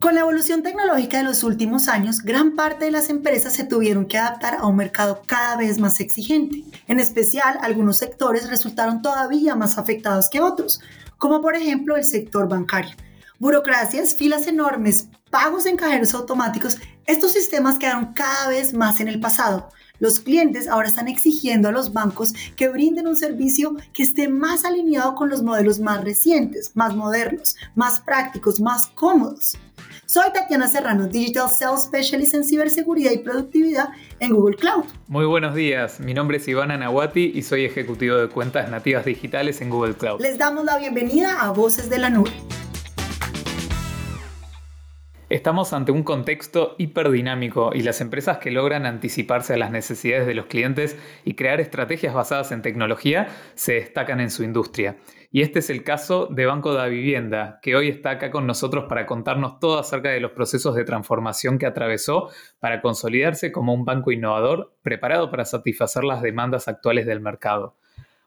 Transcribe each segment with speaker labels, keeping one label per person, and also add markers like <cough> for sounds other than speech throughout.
Speaker 1: Con la evolución tecnológica de los últimos años, gran parte de las empresas se tuvieron que adaptar a un mercado cada vez más exigente. En especial, algunos sectores resultaron todavía más afectados que otros, como por ejemplo el sector bancario. Burocracias, filas enormes, pagos en cajeros automáticos, estos sistemas quedaron cada vez más en el pasado. Los clientes ahora están exigiendo a los bancos que brinden un servicio que esté más alineado con los modelos más recientes, más modernos, más prácticos, más cómodos. Soy Tatiana Serrano, Digital Sales Specialist en ciberseguridad y productividad en Google Cloud.
Speaker 2: Muy buenos días, mi nombre es Ivana Nawati y soy ejecutivo de cuentas nativas digitales en Google Cloud.
Speaker 1: Les damos la bienvenida a Voces de la Nube.
Speaker 2: Estamos ante un contexto hiperdinámico y las empresas que logran anticiparse a las necesidades de los clientes y crear estrategias basadas en tecnología se destacan en su industria. Y este es el caso de Banco da Vivienda, que hoy está acá con nosotros para contarnos todo acerca de los procesos de transformación que atravesó para consolidarse como un banco innovador preparado para satisfacer las demandas actuales del mercado.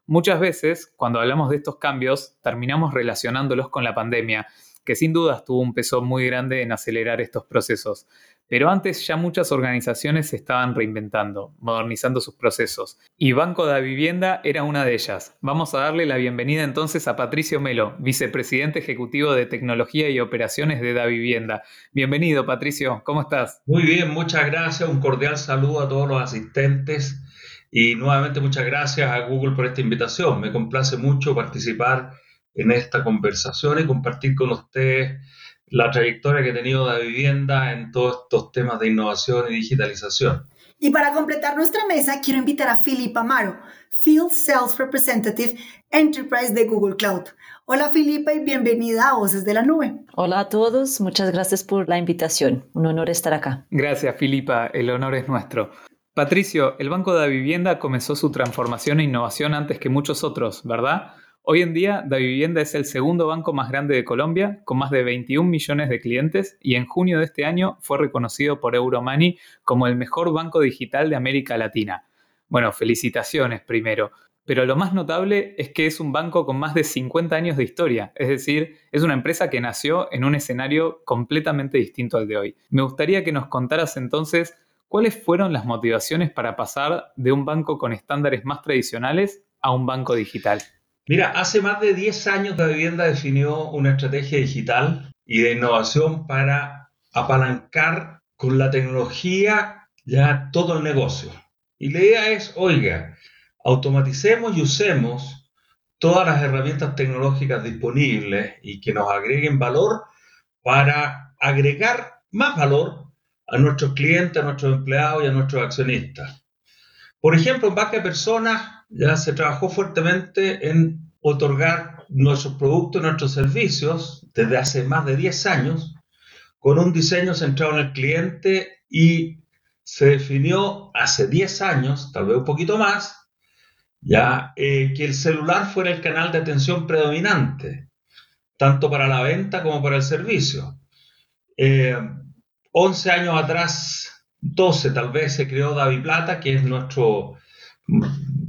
Speaker 2: Muchas veces, cuando hablamos de estos cambios, terminamos relacionándolos con la pandemia que sin dudas tuvo un peso muy grande en acelerar estos procesos. Pero antes ya muchas organizaciones se estaban reinventando, modernizando sus procesos. Y Banco de Vivienda era una de ellas. Vamos a darle la bienvenida entonces a Patricio Melo, vicepresidente ejecutivo de Tecnología y Operaciones de Da Vivienda. Bienvenido, Patricio, ¿cómo estás?
Speaker 3: Muy bien, muchas gracias. Un cordial saludo a todos los asistentes. Y nuevamente muchas gracias a Google por esta invitación. Me complace mucho participar en esta conversación y compartir con ustedes la trayectoria que he tenido de vivienda en todos estos temas de innovación y digitalización.
Speaker 1: Y para completar nuestra mesa, quiero invitar a Filipa Amaro, Field Sales Representative Enterprise de Google Cloud. Hola Filipa y bienvenida a Voces de la Nube.
Speaker 4: Hola a todos, muchas gracias por la invitación. Un honor estar acá.
Speaker 2: Gracias Filipa, el honor es nuestro. Patricio, el Banco de la Vivienda comenzó su transformación e innovación antes que muchos otros, ¿verdad? Hoy en día, Da Vivienda es el segundo banco más grande de Colombia, con más de 21 millones de clientes, y en junio de este año fue reconocido por Euromoney como el mejor banco digital de América Latina. Bueno, felicitaciones primero. Pero lo más notable es que es un banco con más de 50 años de historia, es decir, es una empresa que nació en un escenario completamente distinto al de hoy. Me gustaría que nos contaras entonces cuáles fueron las motivaciones para pasar de un banco con estándares más tradicionales a un banco digital.
Speaker 3: Mira, hace más de 10 años la vivienda definió una estrategia digital y de innovación para apalancar con la tecnología ya todo el negocio. Y la idea es, oiga, automaticemos y usemos todas las herramientas tecnológicas disponibles y que nos agreguen valor para agregar más valor a nuestros clientes, a nuestros empleados y a nuestros accionistas. Por ejemplo, en Banca de Personas ya se trabajó fuertemente en otorgar nuestros productos, nuestros servicios desde hace más de 10 años con un diseño centrado en el cliente y se definió hace 10 años, tal vez un poquito más, ya eh, que el celular fuera el canal de atención predominante, tanto para la venta como para el servicio. 11 eh, años atrás, 12 tal vez, se creó Davi Plata, que es nuestro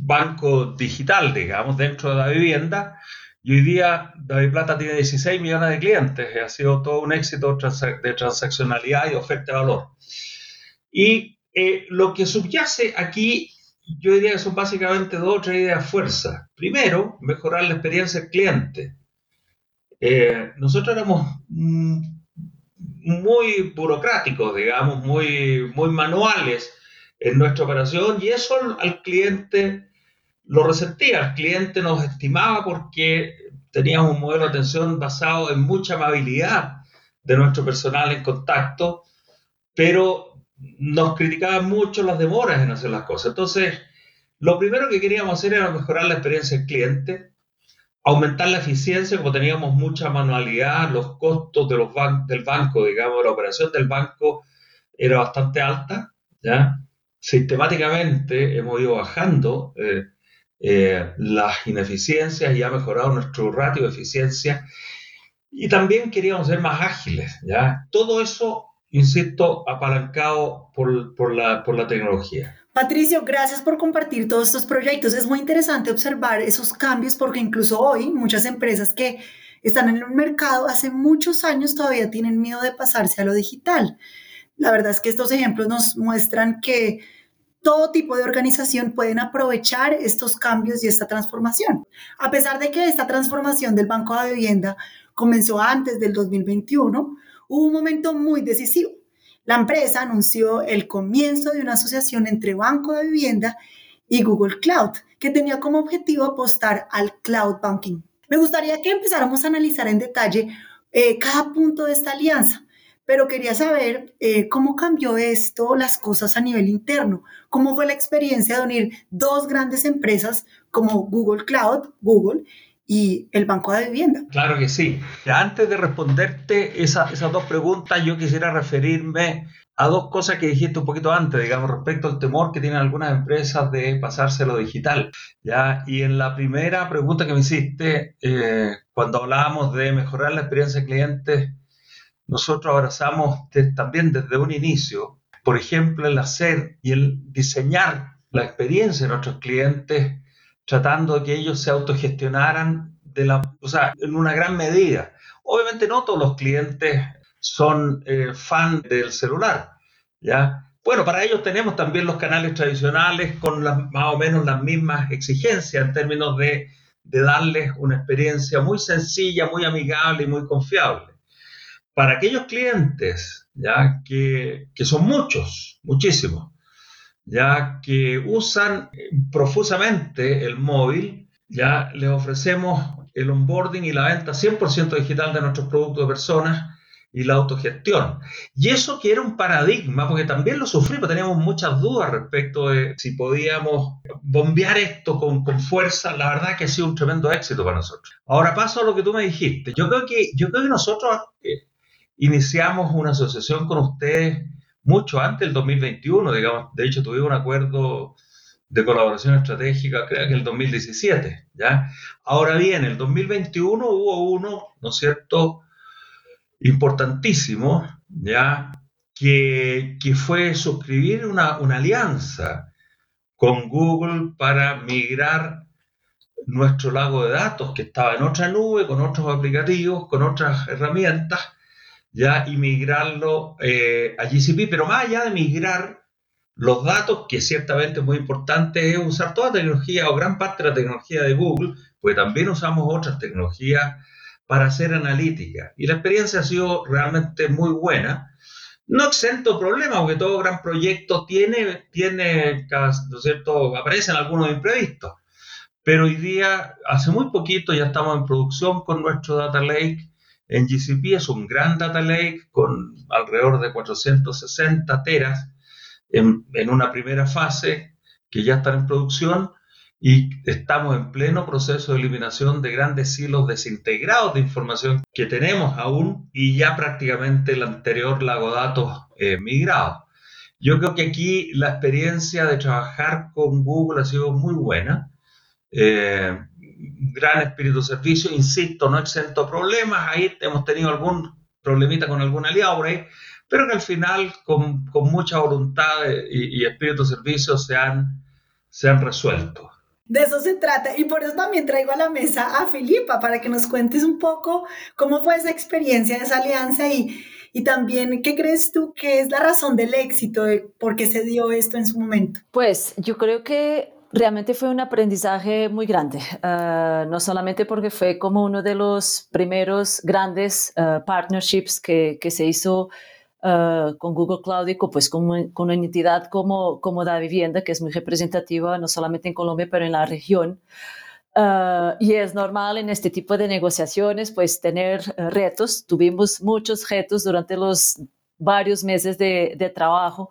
Speaker 3: banco digital, digamos, dentro de la vivienda. Y hoy día David Plata tiene 16 millones de clientes. Ha sido todo un éxito de transaccionalidad y oferta de valor. Y eh, lo que subyace aquí, yo diría que son básicamente dos o tres ideas fuerza. Primero, mejorar la experiencia del cliente. Eh, nosotros éramos mm, muy burocráticos, digamos, muy, muy manuales en nuestra operación y eso al cliente lo resentía. El cliente nos estimaba porque teníamos un modelo de atención basado en mucha amabilidad de nuestro personal en contacto, pero nos criticaban mucho las demoras en hacer las cosas. Entonces, lo primero que queríamos hacer era mejorar la experiencia del cliente, aumentar la eficiencia, como teníamos mucha manualidad, los costos de los del banco, digamos, la operación del banco era bastante alta, ¿ya? Sistemáticamente hemos ido bajando eh, eh, las ineficiencias y ha mejorado nuestro ratio de eficiencia. Y también queríamos ser más ágiles, ¿ya? Todo eso, insisto, apalancado por, por, la, por la tecnología.
Speaker 1: Patricio, gracias por compartir todos estos proyectos. Es muy interesante observar esos cambios porque incluso hoy muchas empresas que están en el mercado hace muchos años todavía tienen miedo de pasarse a lo digital. La verdad es que estos ejemplos nos muestran que todo tipo de organización pueden aprovechar estos cambios y esta transformación. A pesar de que esta transformación del Banco de Vivienda comenzó antes del 2021, hubo un momento muy decisivo la empresa anunció el comienzo de una asociación entre Banco de Vivienda y Google Cloud, que tenía como objetivo apostar al cloud banking. Me gustaría que empezáramos a analizar en detalle eh, cada punto de esta alianza, pero quería saber eh, cómo cambió esto las cosas a nivel interno, cómo fue la experiencia de unir dos grandes empresas como Google Cloud, Google, y el Banco de Vivienda.
Speaker 3: Claro que sí. Antes de responderte esas dos preguntas, yo quisiera referirme a dos cosas que dijiste un poquito antes, digamos, respecto al temor que tienen algunas empresas de pasarse lo digital. ¿ya? Y en la primera pregunta que me hiciste, eh, cuando hablábamos de mejorar la experiencia de clientes, nosotros abrazamos también desde un inicio, por ejemplo, el hacer y el diseñar la experiencia de nuestros clientes tratando de que ellos se autogestionaran de la, o sea, en una gran medida. Obviamente no todos los clientes son eh, fan del celular, ¿ya? Bueno, para ellos tenemos también los canales tradicionales con más o menos las mismas exigencias en términos de, de darles una experiencia muy sencilla, muy amigable y muy confiable. Para aquellos clientes, ya que, que son muchos, muchísimos, ya que usan profusamente el móvil, ya les ofrecemos el onboarding y la venta 100% digital de nuestros productos de personas y la autogestión. Y eso que era un paradigma, porque también lo sufrimos, teníamos muchas dudas respecto de si podíamos bombear esto con, con, fuerza, la verdad que ha sido un tremendo éxito para nosotros. Ahora paso a lo que tú me dijiste. Yo creo que, yo creo que nosotros eh, iniciamos una asociación con ustedes mucho antes del 2021, digamos. De hecho, tuvimos un acuerdo de colaboración estratégica, creo que el 2017, ¿ya? Ahora bien, el 2021 hubo uno, ¿no es cierto?, importantísimo, ¿ya?, que, que fue suscribir una, una alianza con Google para migrar nuestro lago de datos, que estaba en otra nube, con otros aplicativos, con otras herramientas, ya y migrarlo eh, a GCP, pero más allá de migrar los datos, que ciertamente es muy importante, es usar toda la tecnología o gran parte de la tecnología de Google, pues también usamos otras tecnologías para hacer analítica. Y la experiencia ha sido realmente muy buena. No exento problemas, porque todo gran proyecto tiene, tiene ¿no es cierto?, aparecen algunos imprevistos. Pero hoy día, hace muy poquito, ya estamos en producción con nuestro Data Lake en GCP es un gran data lake con alrededor de 460 teras en, una primera fase que ya están en producción y estamos en pleno proceso de eliminación de grandes hilos desintegrados de información que tenemos aún y ya prácticamente el anterior lago datos eh, migrado. Yo creo que aquí la experiencia de trabajar con Google ha sido muy buena. Eh, gran espíritu de servicio, insisto, no exento problemas, ahí hemos tenido algún problemita con algún aliado por ahí, pero que al final con, con mucha voluntad y, espíritu de servicio se han, se han resuelto.
Speaker 1: De eso se trata y por eso también traigo a la mesa a Filipa para que nos cuentes un poco cómo fue esa experiencia, esa alianza y, y también qué crees tú que es la razón del éxito, de por qué se dio esto en su momento.
Speaker 4: Pues yo creo que Realmente fue un aprendizaje muy grande, ah, no solamente porque fue como uno de los primeros grandes ah, partnerships que, que, se hizo ah, con Google Cloud y pues con, con, una entidad como, como Da Vivienda, que es muy representativa no solamente en Colombia, pero en la región. y es normal en este tipo de negociaciones pues tener retos. Tuvimos muchos retos durante los varios meses de, de trabajo,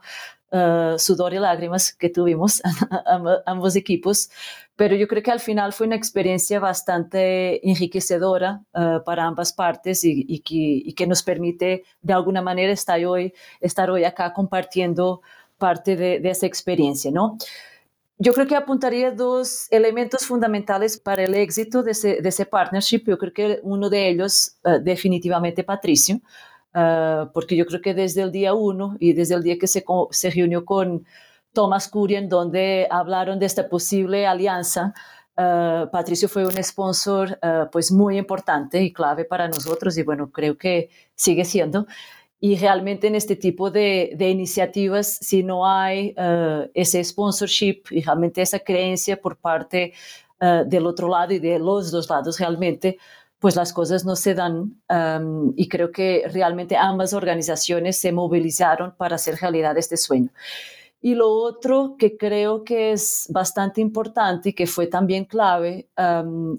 Speaker 4: uh, sudor y lágrimas que tuvimos <laughs> ambos equipos, pero yo creo que al final fue una experiencia bastante enriquecedora uh, para ambas partes y, que, nos permite de alguna manera estar hoy, estar hoy acá compartiendo parte de, de esa experiencia, ¿no? Yo creo que apuntaría dos elementos fundamentales para el éxito de ese, de ese partnership. Yo creo que uno de ellos, uh, definitivamente, Patricio, Ah, porque yo creo que desde el día uno y desde el día que se, se reunió con, Thomas Curien, donde hablaron de esta posible alianza. Uh, Patricio fue un sponsor uh, pues muy importante y clave para nosotros y bueno, creo que sigue siendo. Y realmente en este tipo de, de iniciativas, si no hay uh, ese sponsorship y realmente esa creencia por parte del otro lado y de los dos lados realmente, pues las cosas no se dan y creo que realmente ambas organizaciones se movilizaron para hacer realidad este sueño. Y lo otro que creo que es bastante importante y que fue también clave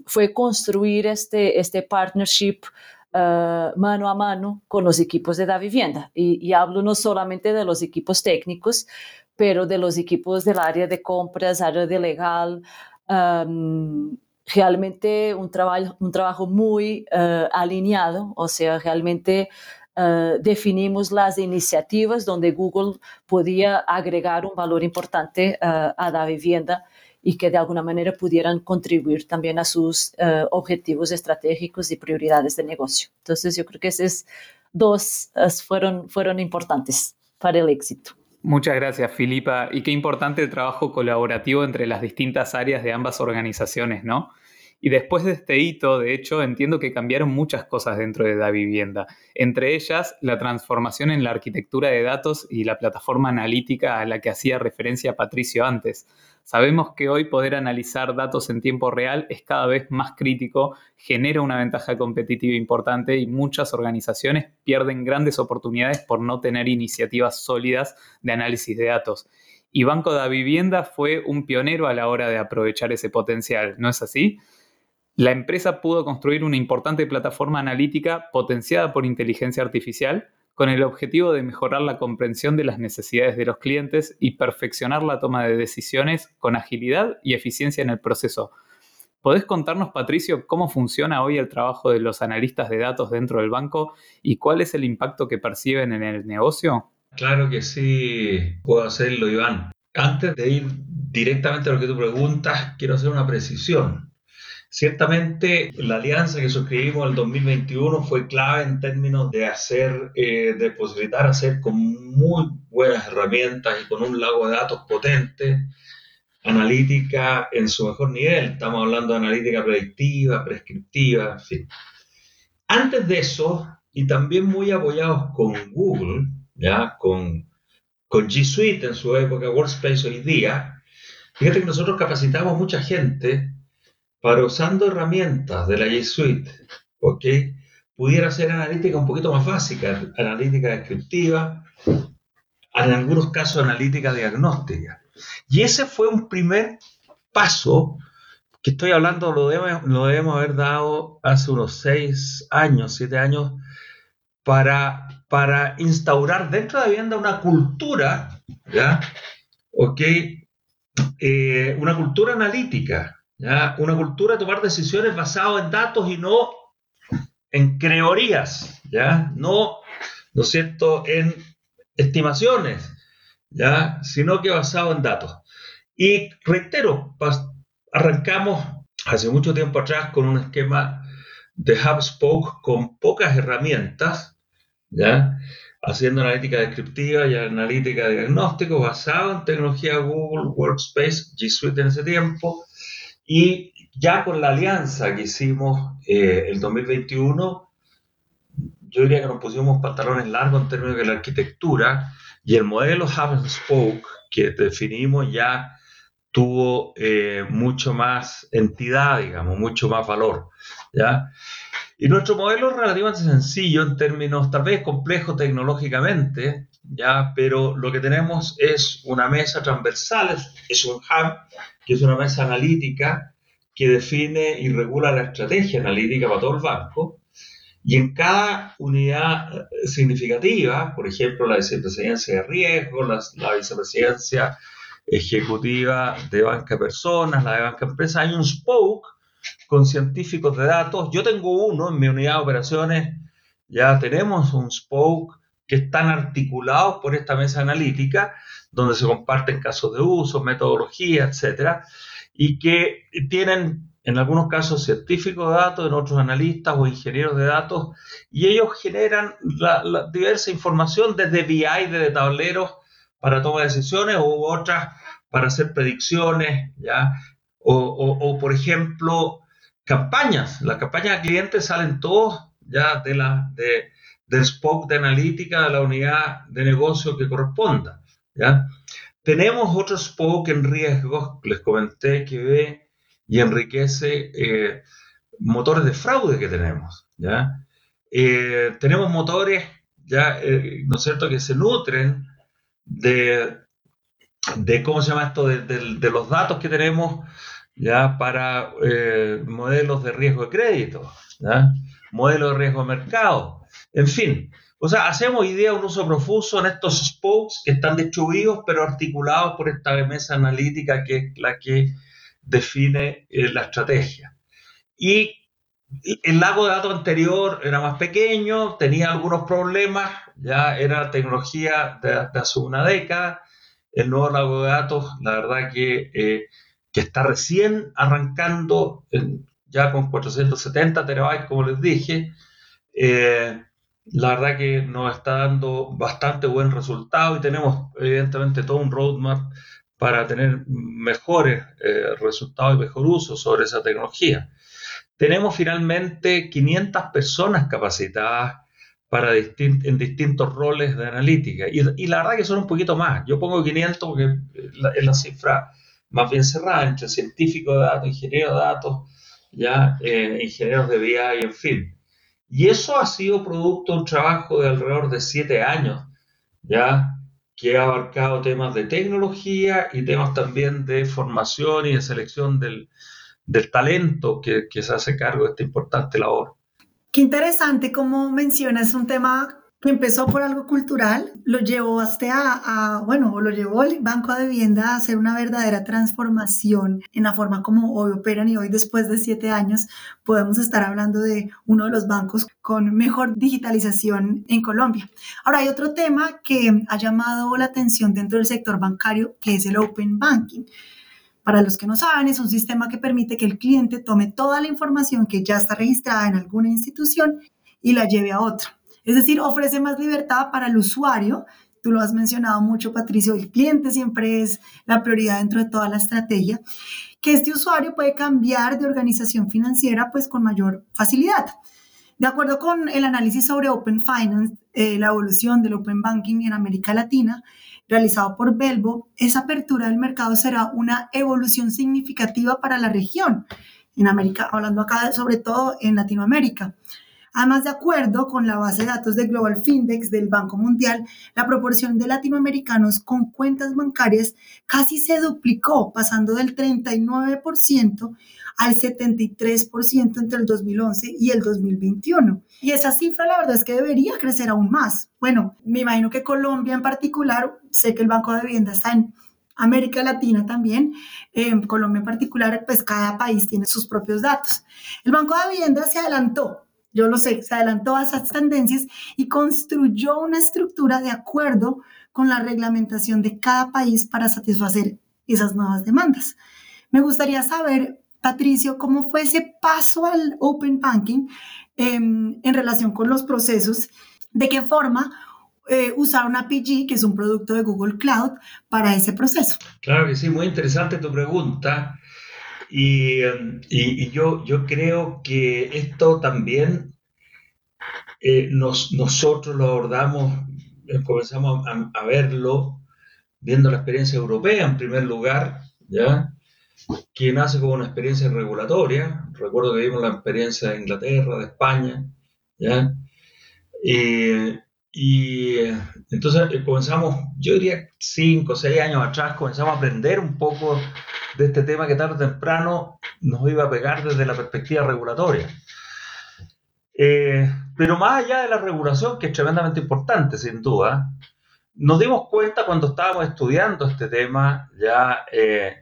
Speaker 4: fue construir este, este partnership uh, mano a mano con los equipos de la vivienda. Y, hablo no solamente de los equipos técnicos, pero de los equipos del área de compras, área de legal. Realmente un trabajo, un trabajo muy uh, alineado, o sea, realmente Uh, definimos las iniciativas donde Google podía agregar un valor importante uh, a la vivienda y que de alguna manera pudieran contribuir también a sus objetivos estratégicos y prioridades de negocio. Entonces yo creo que esos dos fueron, fueron importantes para el éxito.
Speaker 2: Muchas gracias, Filipa. Y qué importante el trabajo colaborativo entre las distintas áreas de ambas organizaciones, ¿no? Y después de este hito, de hecho, entiendo que cambiaron muchas cosas dentro de la vivienda, entre ellas la transformación en la arquitectura de datos y la plataforma analítica a la que hacía referencia Patricio antes. Sabemos que hoy poder analizar datos en tiempo real es cada vez más crítico, genera una ventaja competitiva importante y muchas organizaciones pierden grandes oportunidades por no tener iniciativas sólidas de análisis de datos. Y Banco de Vivienda fue un pionero a la hora de aprovechar ese potencial, ¿no es así? La empresa pudo construir una importante plataforma analítica potenciada por inteligencia artificial con el objetivo de mejorar la comprensión de las necesidades de los clientes y perfeccionar la toma de decisiones con agilidad y eficiencia en el proceso. ¿Podés contarnos, Patricio, cómo funciona hoy el trabajo de los analistas de datos dentro del banco y cuál es el impacto que perciben en el negocio?
Speaker 3: Claro que sí, puedo hacerlo, Iván. Antes de ir directamente a lo que tú preguntas, quiero hacer una precisión. Ciertamente la alianza que suscribimos en el 2021 fue clave en términos de hacer, eh, de posibilitar hacer con muy buenas herramientas y con un lago de datos potente, analítica en su mejor nivel. Estamos hablando de analítica predictiva, prescriptiva, en fin. Antes de eso, y también muy apoyados con Google, ya con, con G Suite en su época, Workspace hoy día, fíjate que nosotros capacitamos mucha gente para usando herramientas de la G Suite, ¿ok? Pudiera ser analítica un poquito más básica, analítica descriptiva, en algunos casos analítica diagnóstica. Y ese fue un primer paso que estoy hablando, lo debemos, haber dado hace unos seis años, siete años, para, para instaurar dentro de la vivienda una cultura, ¿ya? ¿Ok? Eh, una cultura analítica, una cultura de tomar decisiones basado en datos y no en creorías, ¿ya? No, ¿no cierto?, en estimaciones, ¿ya? Sino que basado en datos. Y reitero, arrancamos hace mucho tiempo atrás con un esquema de HubSpoke con pocas herramientas, ¿ya? haciendo analítica descriptiva y analítica de diagnóstico basado en tecnología Google Workspace, G Suite en ese tiempo, y ya con la alianza que hicimos eh, el 2021, yo diría que nos pusimos pantalones largos en términos de la arquitectura y el modelo Hub Spoke que definimos ya tuvo eh, mucho más entidad, digamos, mucho más valor. ¿ya? Y nuestro modelo es relativamente sencillo en términos tal vez complejo tecnológicamente, ¿ya? pero lo que tenemos es una mesa transversal, es un hub que es una mesa analítica que define y regula la estrategia analítica para todo el banco. Y en cada unidad eh, significativa, por ejemplo, la vicepresidencia de riesgo, la, la vicepresidencia ejecutiva de banca personas, la de banca empresa, hay un spoke con científicos de datos. Yo tengo uno en mi unidad de operaciones, ya tenemos un spoke que están articulados por esta mesa analítica donde se comparten casos de uso, metodología, etcétera, y que tienen en algunos casos científicos de datos, en otros analistas o ingenieros de datos, y ellos generan la, diversa información desde BI, desde tableros, para toma de decisiones o otras para hacer predicciones, ¿ya? O, por ejemplo, campañas. Las campañas de clientes salen todos ya de la, de, del spoke de analítica de la unidad de negocio que corresponda. ¿ya? Tenemos otro spoke en riesgos, les comenté, que ve y enriquece eh, motores de fraude que tenemos. ¿ya? Eh, tenemos motores, ya, eh, ¿no es cierto?, que se nutren de, de ¿cómo se llama esto?, de, los datos que tenemos ya para modelos de riesgo de crédito, ¿ya? Modelos de riesgo de mercado, en fin. O sea, hacemos hoy día un uso profuso en estos spokes que están distribuidos pero articulados por esta mesa analítica que es la que define la estrategia. Y el lago de datos anterior era más pequeño, tenía algunos problemas, ya era tecnología de, hace una década. El nuevo lago de datos, la verdad que, eh, que está recién arrancando, ya con 470 terabytes, como les dije. Eh, la verdad que nos está dando bastante buen resultado y tenemos evidentemente todo un roadmap para tener mejores eh, resultados y mejor uso sobre esa tecnología. Tenemos finalmente 500 personas capacitadas para en distintos roles de analítica. Y, la verdad que son un poquito más. Yo pongo 500 porque es la, cifra más bien cerrada entre científicos de datos, ingenieros de datos, ya, eh, ingenieros de BI, en fin. Y eso ha sido producto de un trabajo de alrededor de siete años, ya, que ha abarcado temas de tecnología y temas también de formación y de selección del, del talento que, se hace cargo de esta importante labor.
Speaker 1: Qué interesante como mencionas un tema que empezó por algo cultural, lo llevó hasta a, bueno, lo llevó el Banco de Vivienda a hacer una verdadera transformación en la forma como hoy operan y hoy después de siete años podemos estar hablando de uno de los bancos con mejor digitalización en Colombia. Ahora hay otro tema que ha llamado la atención dentro del sector bancario que es el Open Banking. Para los que no saben, es un sistema que permite que el cliente tome toda la información que ya está registrada en alguna institución y la lleve a otra. Es decir, ofrece más libertad para el usuario. Tú lo has mencionado mucho, Patricio, el cliente siempre es la prioridad dentro de toda la estrategia, que este usuario puede cambiar de organización financiera pues con mayor facilidad. De acuerdo con el análisis sobre Open Finance, eh, la evolución del Open Banking en América Latina, realizado por Belbo, esa apertura del mercado será una evolución significativa para la región, en América, hablando acá sobre todo en Latinoamérica. Además, de acuerdo con la base de datos de Global Findex del Banco Mundial, la proporción de latinoamericanos con cuentas bancarias casi se duplicó, pasando del 39% al 73% entre el 2011 y el 2021. Y esa cifra la verdad es que debería crecer aún más. Bueno, me imagino que Colombia en particular, sé que el Banco de Vivienda está en América Latina también, en Colombia en particular, pues cada país tiene sus propios datos. El Banco de Vivienda se adelantó yo lo sé, se adelantó a esas tendencias y construyó una estructura de acuerdo con la reglamentación de cada país para satisfacer esas nuevas demandas. Me gustaría saber, Patricio, cómo fue ese paso al Open Banking em, en relación con los procesos, de qué forma eh, usar una APG, que es un producto de Google Cloud, para ese proceso.
Speaker 3: Claro que sí, muy interesante tu pregunta. Y, y, yo, yo creo que esto también eh, nos, nosotros lo abordamos, eh, comenzamos a, a, verlo viendo la experiencia europea en primer lugar, ¿ya? que nace como una experiencia regulatoria. Recuerdo que vimos la experiencia de Inglaterra, de España, ¿ya? Eh, y entonces comenzamos, yo diría cinco o seis años atrás, comenzamos a aprender un poco de este tema que tarde o temprano nos iba a pegar desde la perspectiva regulatoria. Eh, pero más allá de la regulación, que es tremendamente importante, sin duda, nos dimos cuenta cuando estábamos estudiando este tema ya eh,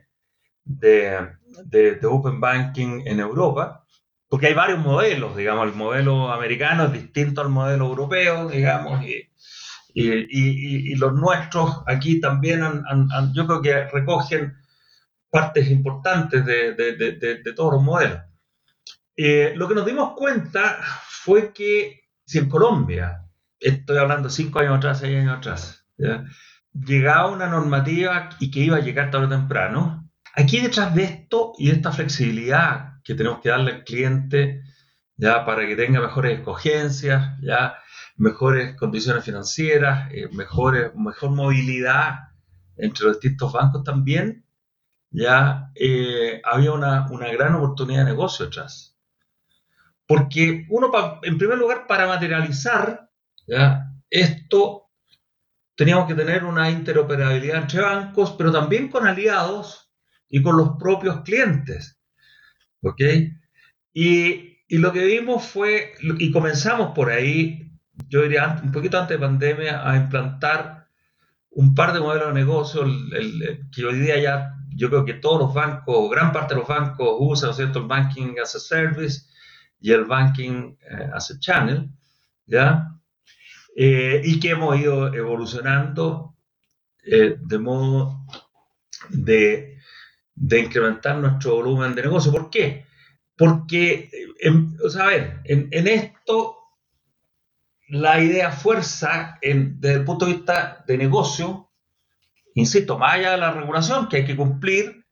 Speaker 3: de, de, Open Banking en Europa, porque hay varios modelos, digamos, el modelo americano es distinto al modelo europeo, digamos, y, y, y, los nuestros aquí también, yo creo que recogen partes importantes de, de, de, todos los modelos. Eh, lo que nos dimos cuenta fue que si en Colombia, estoy hablando cinco años atrás, seis años atrás, llegaba una normativa y que iba a llegar tarde o temprano. Aquí detrás de esto y de esta flexibilidad que tenemos que darle al cliente, ya para que tenga mejores escogencias, ya mejores condiciones financieras, eh, mejores, mejor movilidad entre los distintos bancos también, ya eh, había una, una, gran oportunidad de negocio atrás. Porque uno, en primer lugar, para materializar ¿ya? esto, teníamos que tener una interoperabilidad entre bancos, pero también con aliados y con los propios clientes. ¿Ok? Y, y lo que vimos fue, y comenzamos por ahí, yo diría un poquito antes de pandemia, a implantar un par de modelos de negocio que hoy día ya yo creo que todos los bancos, gran parte de los bancos usan el banking as a service y el banking eh, as a channel, ¿ya? Eh, y que hemos ido evolucionando eh, de modo de, incrementar nuestro volumen de negocio. ¿Por qué? Porque, en, o sea, a ver, en, esto la idea fuerza desde el punto de vista de negocio, insisto, más allá de la regulación que hay que cumplir,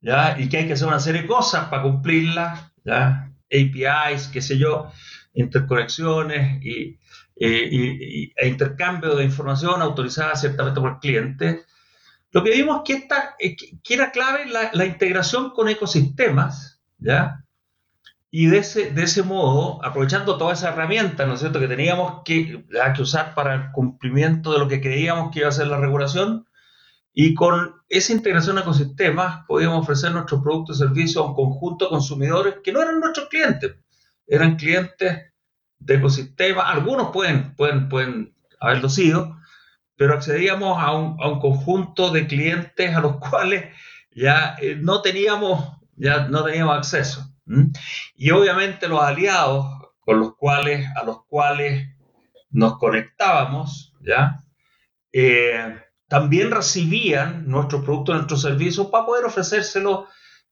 Speaker 3: ¿ya? y que hay que hacer una serie de cosas para cumplirla, ¿ya? APIs, qué sé yo, interconexiones y, e intercambio de información autorizada ciertamente por el cliente. Lo que vimos que, esta, que era clave la, la integración con ecosistemas, ¿ya? Y de ese, de ese modo, aprovechando toda esa herramienta, ¿no es cierto?, que teníamos que, que usar para el cumplimiento de lo que creíamos que iba a ser la regulación, y con esa integración de ecosistemas podíamos ofrecer nuestros productos y servicios a un conjunto de consumidores que no eran nuestros clientes, eran clientes de ecosistemas, algunos pueden, pueden, pueden haberlo sido, pero accedíamos a un, a un conjunto de clientes a los <laughs> cuales ya eh, no teníamos, ya no teníamos acceso. Y obviamente los aliados con los cuales, a los cuales nos conectábamos, ¿ya? Eh, también recibían nuestros productos, nuestros servicios para poder ofrecérselos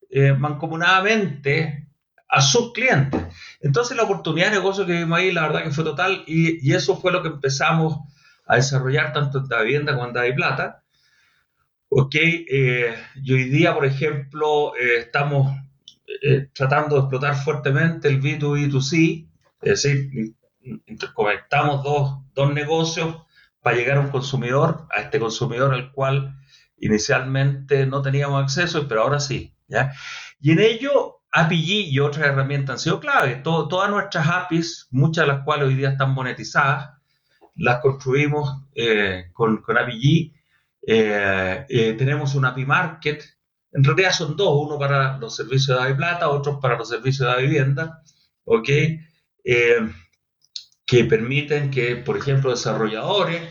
Speaker 3: eh, mancomunadamente a sus clientes. Entonces la oportunidad de negocio que vimos ahí, la verdad que fue total y, y eso fue lo que empezamos a desarrollar tanto en Da Vivienda como en Da Plata. Ok, eh, y hoy día, por ejemplo, eh, estamos eh, tratando de explotar fuertemente el B2B2C, es decir, interconectamos dos, dos negocios para llegar a un consumidor, a este consumidor al cual inicialmente no teníamos acceso, pero ahora sí. ¿ya? Y en ello, API y otras herramientas han sido clave. Todo, todas nuestras APIs, muchas de las cuales hoy día están monetizadas, las construimos eh, con, con API. Eh, eh, tenemos un API Market en realidad son dos, uno para los servicios de plata, otro para los servicios de vivienda, ¿ok? Que permiten que, por ejemplo, desarrolladores,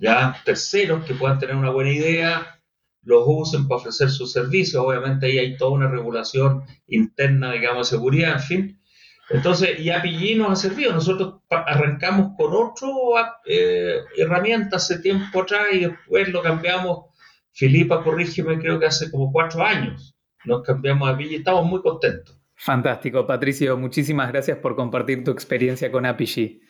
Speaker 3: ya terceros que puedan tener una buena idea, los usen para ofrecer sus servicios. Obviamente ahí hay toda una regulación interna, digamos, de seguridad, en fin. Entonces, y API nos ha servido. Nosotros arrancamos con otra eh, herramienta hace tiempo atrás y después lo cambiamos Filipa, corrígeme, creo que hace como cuatro años nos cambiamos a Apigee y estamos muy contentos.
Speaker 2: Fantástico, Patricio. Muchísimas gracias por compartir tu experiencia con Apigee.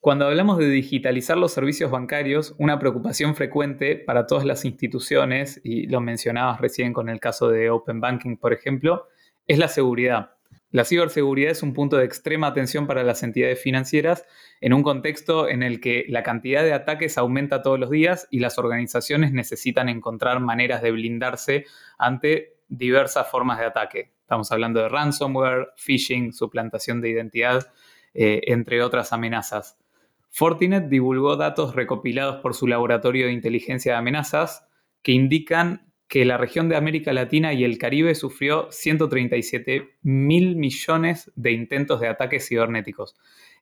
Speaker 2: Cuando hablamos de digitalizar los servicios bancarios, una preocupación frecuente para todas las instituciones, y lo mencionabas recién con el caso de Open Banking, por ejemplo, es la seguridad. La ciberseguridad es un punto de extrema atención para las entidades financieras en un contexto en el que la cantidad de ataques aumenta todos los días y las organizaciones necesitan encontrar maneras de blindarse ante diversas formas de ataque. Estamos hablando de ransomware, phishing, suplantación de identidad, eh, entre otras amenazas. Fortinet divulgó datos recopilados por su laboratorio de inteligencia de amenazas que indican que la región de América Latina y el Caribe sufrió 137 mil millones de intentos de ataques cibernéticos.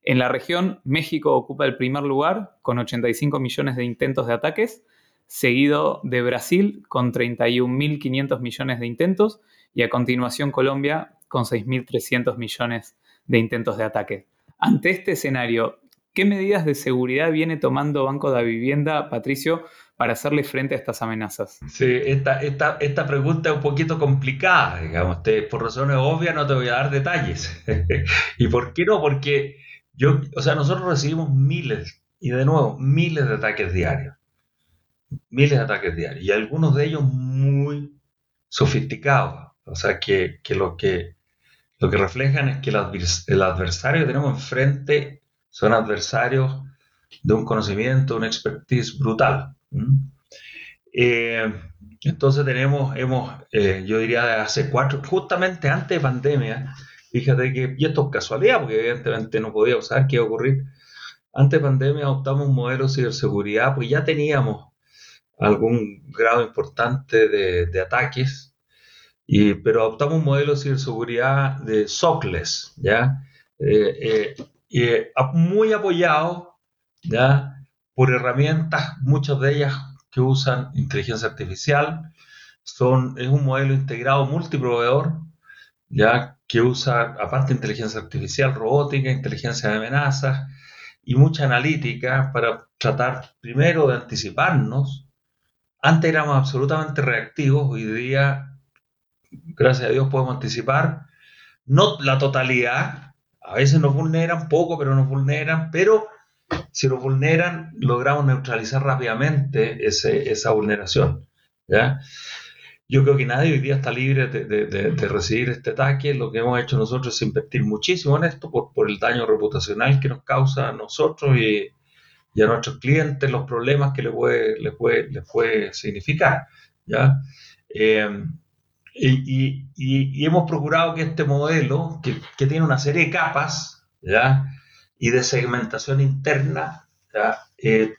Speaker 2: En la región, México ocupa el primer lugar con 85 millones de intentos de ataques, seguido de Brasil con 31.500 millones de intentos y a continuación Colombia con 6.300 millones de intentos de ataque. Ante este escenario, ¿qué medidas de seguridad viene tomando Banco de Vivienda, Patricio, para hacerle frente a estas amenazas?
Speaker 3: Sí, esta, esta, esta pregunta es un poquito complicada, digamos. por razones obvias no te voy a dar detalles. <laughs> ¿Y por qué no? Porque yo, o sea, nosotros recibimos miles, y de nuevo, miles de ataques diarios. miles de ataques diarios y algunos de ellos muy sofisticados. O sea, que, lo, que lo que reflejan es que el, adversario que tenemos enfrente son adversarios de un conocimiento, una expertise brutal. Eh, entonces tenemos, hemos, eh, yo diría, hace cuatro, justamente antes de pandemia, fíjate que, y esto es casualidad, porque evidentemente no podía saber qué iba a ocurrir, antes de pandemia adoptamos un modelo de ciberseguridad, pues ya teníamos algún grado importante de, ataques, y, pero adoptamos un modelo de ciberseguridad de SOCLES, ¿ya? Eh, muy apoyado, ¿ya? Por herramientas, muchas de ellas que usan inteligencia artificial, son, es un modelo integrado multiproveedor, ya que usa, aparte inteligencia artificial, robótica, inteligencia de amenazas y mucha analítica para tratar primero de anticiparnos. Antes éramos absolutamente reactivos, hoy día, gracias a Dios, podemos anticipar, no la totalidad, a veces nos vulneran poco, pero nos vulneran, pero si nos vulneran, logramos neutralizar rápidamente esa vulneración. ¿ya? Yo creo que nadie hoy día está libre de, recibir este ataque. Lo que hemos hecho nosotros es invertir muchísimo en esto por, por el daño reputacional que nos causa a nosotros y, a nuestros clientes, los problemas que les puede, les puede, les puede significar. ¿ya? Eh, y, y, hemos procurado que este modelo, que, que, tiene una serie de capas ¿ya? y de segmentación interna. Eh,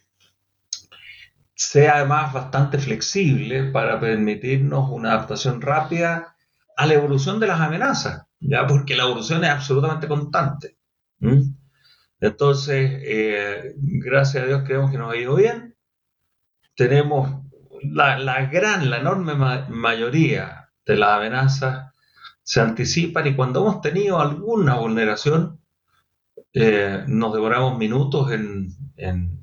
Speaker 3: sea además bastante flexible para permitirnos una adaptación rápida a la evolución de las amenazas, ya porque la evolución es absolutamente constante. Entonces, eh, gracias a Dios creemos que nos ha ido bien. Tenemos la, gran, la enorme mayoría de las amenazas se anticipan y cuando hemos tenido alguna vulneración, eh, nos demoramos minutos en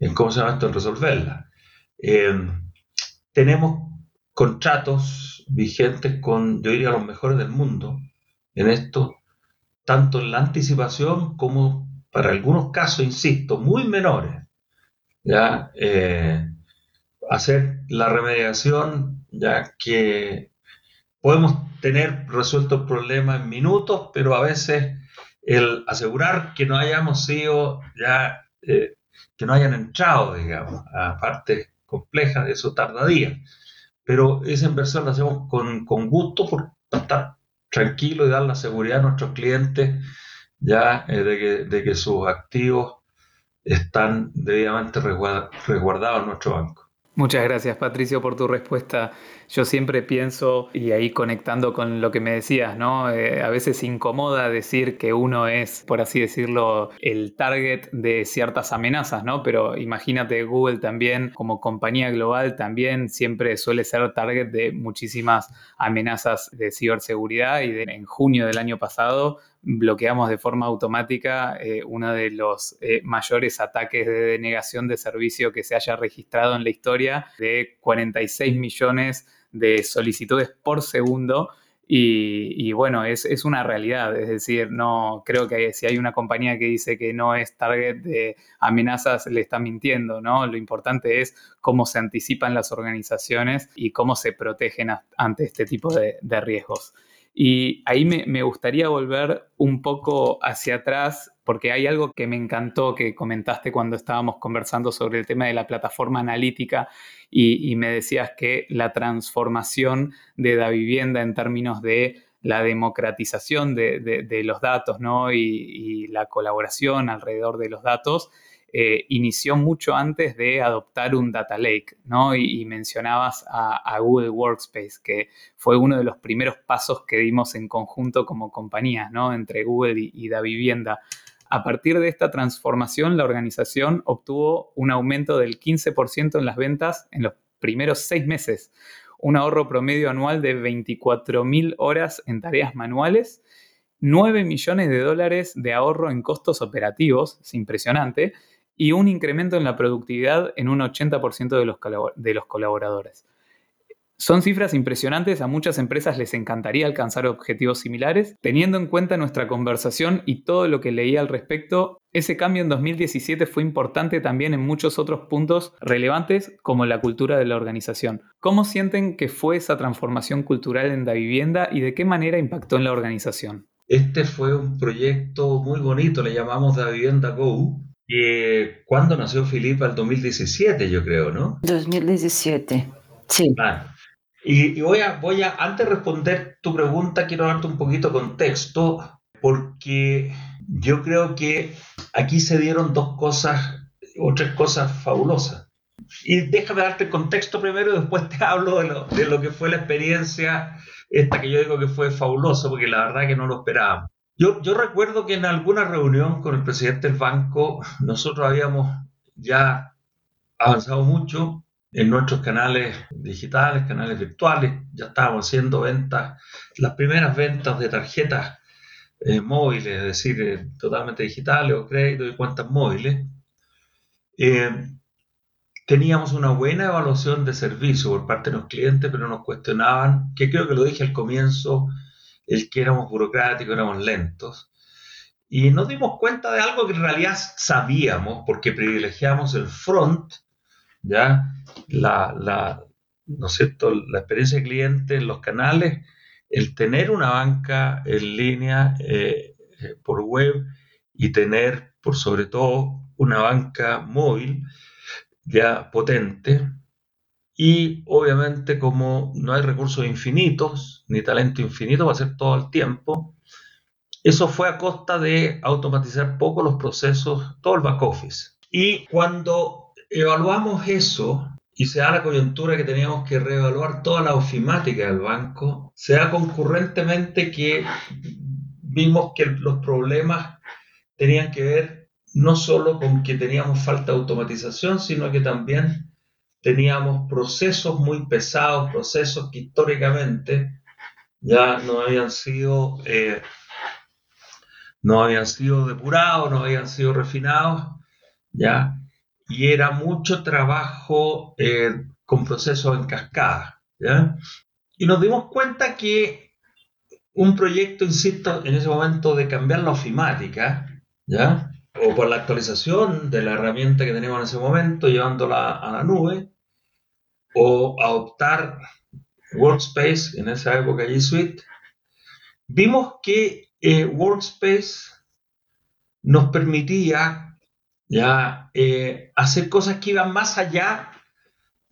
Speaker 3: en cómo se llama esto, en resolverla. Eh, tenemos contratos vigentes con, yo diría, los mejores del mundo en esto, tanto en la anticipación como para algunos casos, insisto, muy menores, ya eh, hacer la remediación, ya que podemos tener resuelto el problema en minutos, pero a veces el asegurar que no hayamos sido ya eh, que no hayan entrado, digamos, a partes complejas, eso tarda días. Pero esa inversión la hacemos con, gusto por estar tranquilo y dar la seguridad a nuestros clientes ya eh, de, que, de que sus activos están debidamente resguardados en nuestro banco.
Speaker 2: Muchas gracias Patricio por tu respuesta. Yo siempre pienso, y ahí conectando con lo que me decías, ¿no? Eh, a veces incomoda decir que uno es, por así decirlo, el target de ciertas amenazas, ¿no? Pero imagínate, Google también, como compañía global, también siempre suele ser target de muchísimas amenazas de ciberseguridad y en junio del año pasado bloqueamos de forma automática eh, uno de los eh, mayores ataques de denegación de servicio que se haya registrado en la historia, de 46 millones de solicitudes por segundo. Y, bueno, es, es, una realidad, es decir, no creo que si hay una compañía que dice que no es target de amenazas, le está mintiendo, ¿no? Lo importante es cómo se anticipan las organizaciones y cómo se protegen ante este tipo de, de riesgos. Y ahí me, gustaría volver un poco hacia atrás porque hay algo que me encantó que comentaste cuando estábamos conversando sobre el tema de la plataforma analítica y, me decías que la transformación de la vivienda en términos de la democratización de, los datos ¿no? y, la colaboración alrededor de los datos eh, inició mucho antes de adoptar un data lake, ¿no? Y, mencionabas a, Google Workspace, que fue uno de los primeros pasos que dimos en conjunto como compañía, ¿no? Entre Google y, y Da Vivienda. A partir de esta transformación, la organización obtuvo un aumento del 15% en las ventas en los primeros seis meses, un ahorro promedio anual de 24.000 horas en tareas manuales, 9 millones de dólares de ahorro en costos operativos, es impresionante, y un incremento en la productividad en un 80% de los, colaboradores. Son cifras impresionantes, a muchas empresas les encantaría alcanzar objetivos similares. Teniendo en cuenta nuestra conversación y todo lo que leí al respecto, ese cambio en 2017 fue importante también en muchos otros puntos relevantes como la cultura de la organización. ¿Cómo sienten que fue esa transformación cultural en la vivienda y de qué manera impactó en la organización?
Speaker 3: Este fue un proyecto muy bonito, le llamamos Da Vivienda Go. Eh, ¿Cuándo nació Filipa? El 2017, yo creo, ¿no?
Speaker 4: 2017, sí.
Speaker 3: Y, voy, a, voy a, antes de responder tu pregunta, quiero darte un poquito de contexto, porque yo creo que aquí se dieron dos cosas, otras cosas fabulosas. Y déjame darte el contexto primero y después te <laughs> hablo de lo, de lo que fue la experiencia, esta que yo digo que fue fabulosa, porque la verdad que no lo esperábamos. Yo, recuerdo que en alguna reunión con el presidente del banco, nosotros habíamos ya avanzado mucho en nuestros canales digitales, canales virtuales. Ya estábamos haciendo ventas, las primeras ventas de tarjetas eh, móviles, es decir, eh, totalmente digitales o crédito y cuentas móviles. Eh, teníamos una buena evaluación de servicio por parte de los clientes, pero nos cuestionaban, que creo que lo dije al comienzo, el que éramos burocráticos, éramos lentos. Y nos dimos cuenta de algo que en realidad sabíamos, porque privilegiamos el front, ¿ya? La, la, ¿no la experiencia de cliente en los canales, el tener una banca en línea eh, eh, por web y tener, por sobre todo, una banca móvil ya potente. Y obviamente como no hay recursos infinitos, ni talento infinito, va a ser todo el tiempo, eso fue a costa de automatizar poco los procesos, todo el back office. Y cuando evaluamos eso y se da la coyuntura que teníamos que reevaluar toda la ofimática del banco, se da concurrentemente que vimos que los problemas tenían que ver no solo con que teníamos falta de automatización, sino que también teníamos procesos muy pesados, procesos que históricamente ya no habían sido, eh, no habían sido depurados, no habían sido refinados, ya y era mucho trabajo eh, con procesos en cascada. Y nos dimos cuenta que un proyecto, insisto, en ese momento de cambiar la ofimática, ¿ya? o por la actualización de la herramienta que teníamos en ese momento, llevándola a la nube, o adoptar Workspace, en esa época G Suite, vimos que eh, Workspace nos permitía ya eh, hacer cosas que iban más allá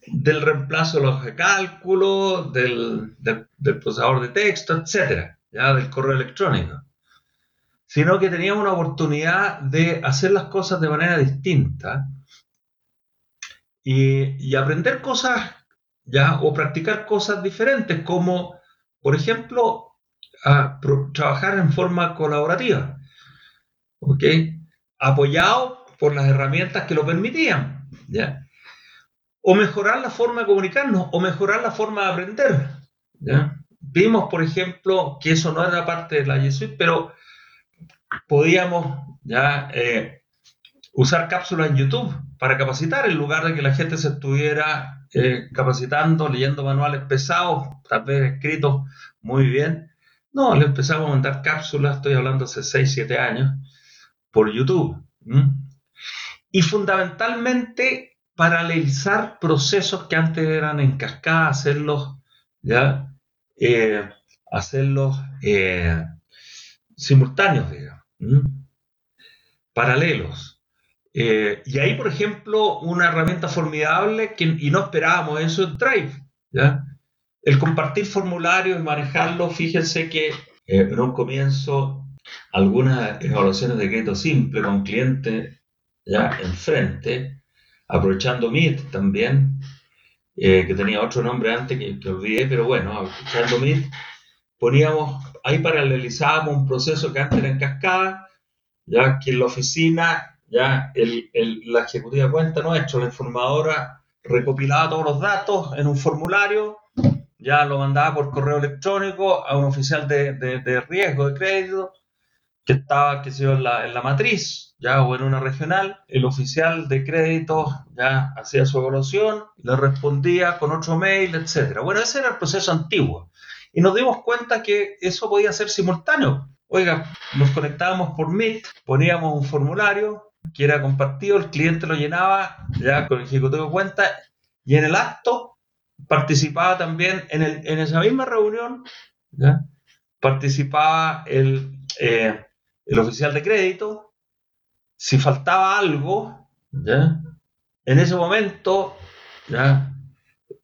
Speaker 3: del reemplazo de los de cálculo, del, procesador de texto, etcétera, ya del correo electrónico, sino que teníamos una oportunidad de hacer las cosas de manera distinta y, aprender cosas ya o practicar cosas diferentes, como por ejemplo trabajar en forma colaborativa, ¿ok? Apoyado por las herramientas que lo permitían. ¿ya? O mejorar la forma de comunicarnos, o mejorar la forma de aprender. ¿ya? Vimos, por ejemplo, que eso no era parte de la G Suite, pero podíamos ya eh, usar cápsulas en YouTube para capacitar en lugar de que la gente se estuviera eh, capacitando, leyendo manuales pesados, tal vez escritos muy bien. No, le empezamos a mandar cápsulas, estoy hablando hace 6, 7 años, por YouTube y fundamentalmente paralelizar procesos que antes eran en cascada, hacerlos, ¿ya? Eh, hacerlos eh, simultáneos, digamos, paralelos. Eh, y ahí, por ejemplo, una herramienta formidable, que, y no esperábamos eso, es Drive. ¿ya? El compartir formularios y manejarlos, fíjense que en un comienzo algunas evaluaciones de crédito simple con clientes ya enfrente, aprovechando Meet también, eh, que tenía otro nombre antes que, que, olvidé, pero bueno, aprovechando Meet, poníamos, ahí paralelizábamos un proceso que antes era en cascada, ya que en la oficina, ya el, el, la ejecutiva de cuenta nuestro, la informadora, recopilaba todos los datos en un formulario, ya lo mandaba por correo electrónico a un oficial de, de, de riesgo de crédito, que estaba, que se en la, en la matriz, ya, o en una regional, el oficial de crédito ya hacía su evaluación, le respondía con otro mail, etc. Bueno, ese era el proceso antiguo. Y nos dimos cuenta que eso podía ser simultáneo. Oiga, nos conectábamos por Meet, poníamos un formulario que era compartido, el cliente lo llenaba ya con el ejecutivo de cuenta y en el acto participaba también en, el, en esa misma reunión, ¿ya? participaba el, eh, el oficial de crédito, si faltaba algo, ¿ya? en ese momento ¿ya?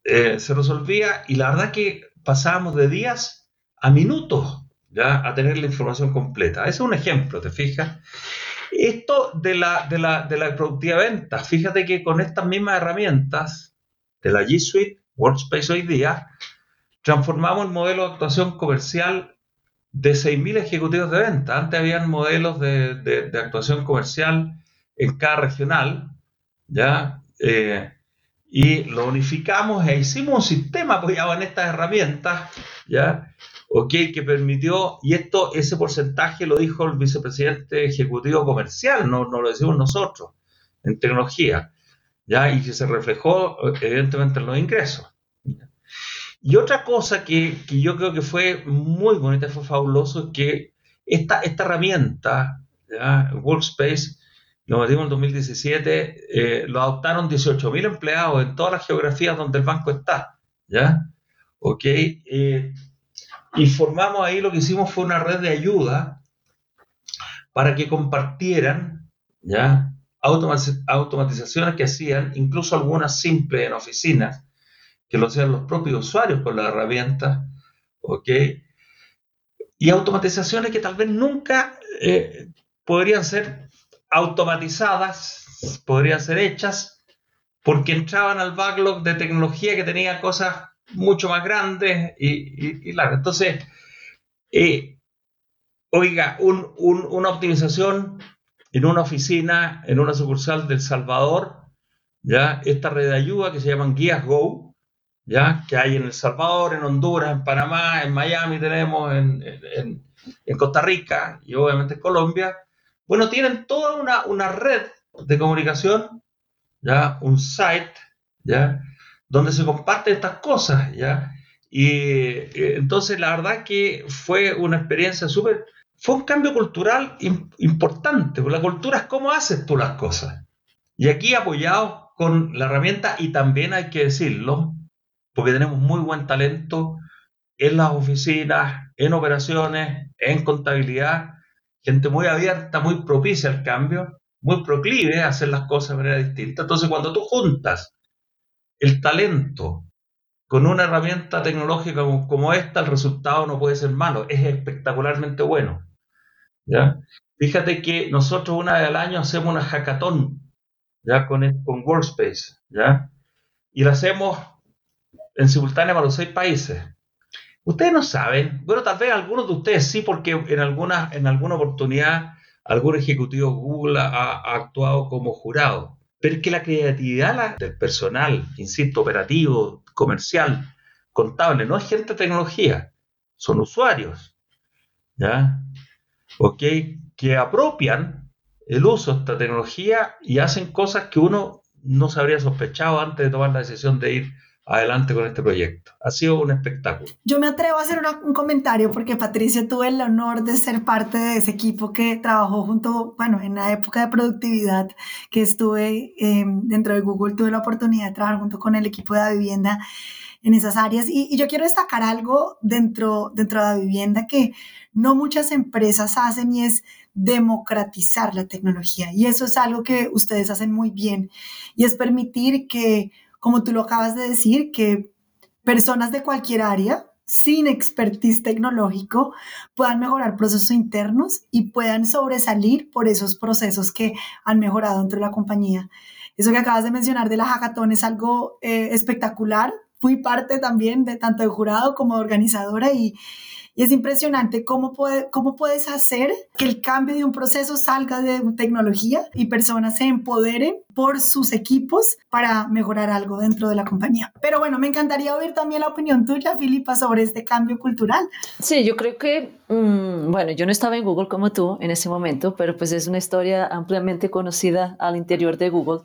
Speaker 3: Eh, se resolvía y la verdad que pasábamos de días a minutos ¿ya? a tener la información completa. Ese es un ejemplo, ¿te fijas? Esto de la, de la, de la productiva venta, fíjate que con estas mismas herramientas de la G Suite, Workspace hoy día, transformamos el modelo de actuación comercial de 6.000 ejecutivos de venta. Antes habían modelos de, actuación comercial en cada regional, ¿ya? Eh, y lo unificamos e hicimos un sistema apoyado en estas herramientas, ¿ya? Ok, que permitió, y esto, ese porcentaje lo dijo el vicepresidente ejecutivo comercial, no, no lo decimos nosotros, en tecnología, ¿ya? Y que se reflejó evidentemente en los ingresos. Y otra cosa que, yo creo que fue muy bonita, fue fabuloso, es que esta, esta herramienta, Workspace, lo metimos en 2017, eh, lo adoptaron 18.000 empleados en todas las geografías donde el banco está. ¿Ya? ¿Ok? Eh, y formamos ahí, lo que hicimos fue una red de ayuda para que compartieran, ¿ya? automatizaciones que hacían, incluso algunas simples en oficinas, que lo sean los propios usuarios con la herramienta, ¿ok? Y automatizaciones que tal vez nunca eh, podrían ser automatizadas, podrían ser hechas, porque entraban al backlog de tecnología que tenía cosas mucho más grandes y, y, largas. Entonces, eh, oiga, una optimización en una oficina, en una sucursal del Salvador, ya esta red de ayuda que se llaman Guías Go, ¿ya? que hay en El Salvador, en Honduras, en Panamá, en Miami tenemos, en, en, Costa Rica y obviamente en Colombia, bueno, tienen toda una, una red de comunicación, ¿ya? un site, ¿ya? Donde se comparten estas cosas. ¿ya? Y eh, entonces la verdad que fue una experiencia súper... Fue un cambio cultural importante, porque la cultura es cómo haces tú las cosas. Y aquí apoyado con la herramienta, y también hay que decirlo, porque tenemos muy buen talento en las oficinas, en operaciones, en contabilidad, gente muy abierta, muy propicia al cambio, muy proclive a hacer las cosas de manera distinta. Entonces, cuando tú juntas el talento con una herramienta tecnológica como, esta, el resultado no puede ser malo, es espectacularmente bueno. ¿ya? Fíjate que nosotros una vez al año hacemos una hackathon ¿ya? Con, con Workspace, ¿ya? y la hacemos en simultáneo para los seis países. Ustedes no saben, bueno, tal vez algunos de ustedes sí, porque en alguna, en alguna oportunidad algún ejecutivo Google ha, actuado como jurado. Pero que la creatividad del personal, insisto, operativo, comercial, contable, no es gente de tecnología, son usuarios, ¿ya? ¿Ok? Que apropian el uso de esta tecnología y hacen cosas que uno no se habría sospechado antes de tomar la decisión de ir adelante con este proyecto. Ha sido un espectáculo.
Speaker 1: Yo me atrevo a hacer un comentario porque Patricia tuve el honor de ser parte de ese equipo que trabajó junto, bueno, en la época de productividad que estuve em, dentro de Google, tuve la oportunidad de trabajar junto con el equipo de la vivienda en esas áreas. Y, yo quiero destacar algo dentro, dentro de la vivienda que no muchas empresas hacen y es democratizar la tecnología. Y eso es algo que ustedes hacen muy bien y es permitir que como tú lo acabas de decir, que personas de cualquier área sin expertise tecnológico puedan mejorar procesos internos y puedan sobresalir por esos procesos que han mejorado dentro de la compañía. Eso que acabas de mencionar de la hackathon es algo eh, espectacular. Fui parte también de tanto de jurado como de organizadora y, y es impresionante cómo, puede, cómo puedes hacer que el cambio de un proceso salga de tecnología y personas se empoderen por sus equipos para mejorar algo dentro de la compañía. Pero bueno, me encantaría oír también la opinión tuya, Filipa, sobre este cambio cultural.
Speaker 4: Sí, yo creo que mm, Mm, bueno, yo no estaba en Google como tú en ese momento, pero pues es una historia ampliamente conocida al interior de Google.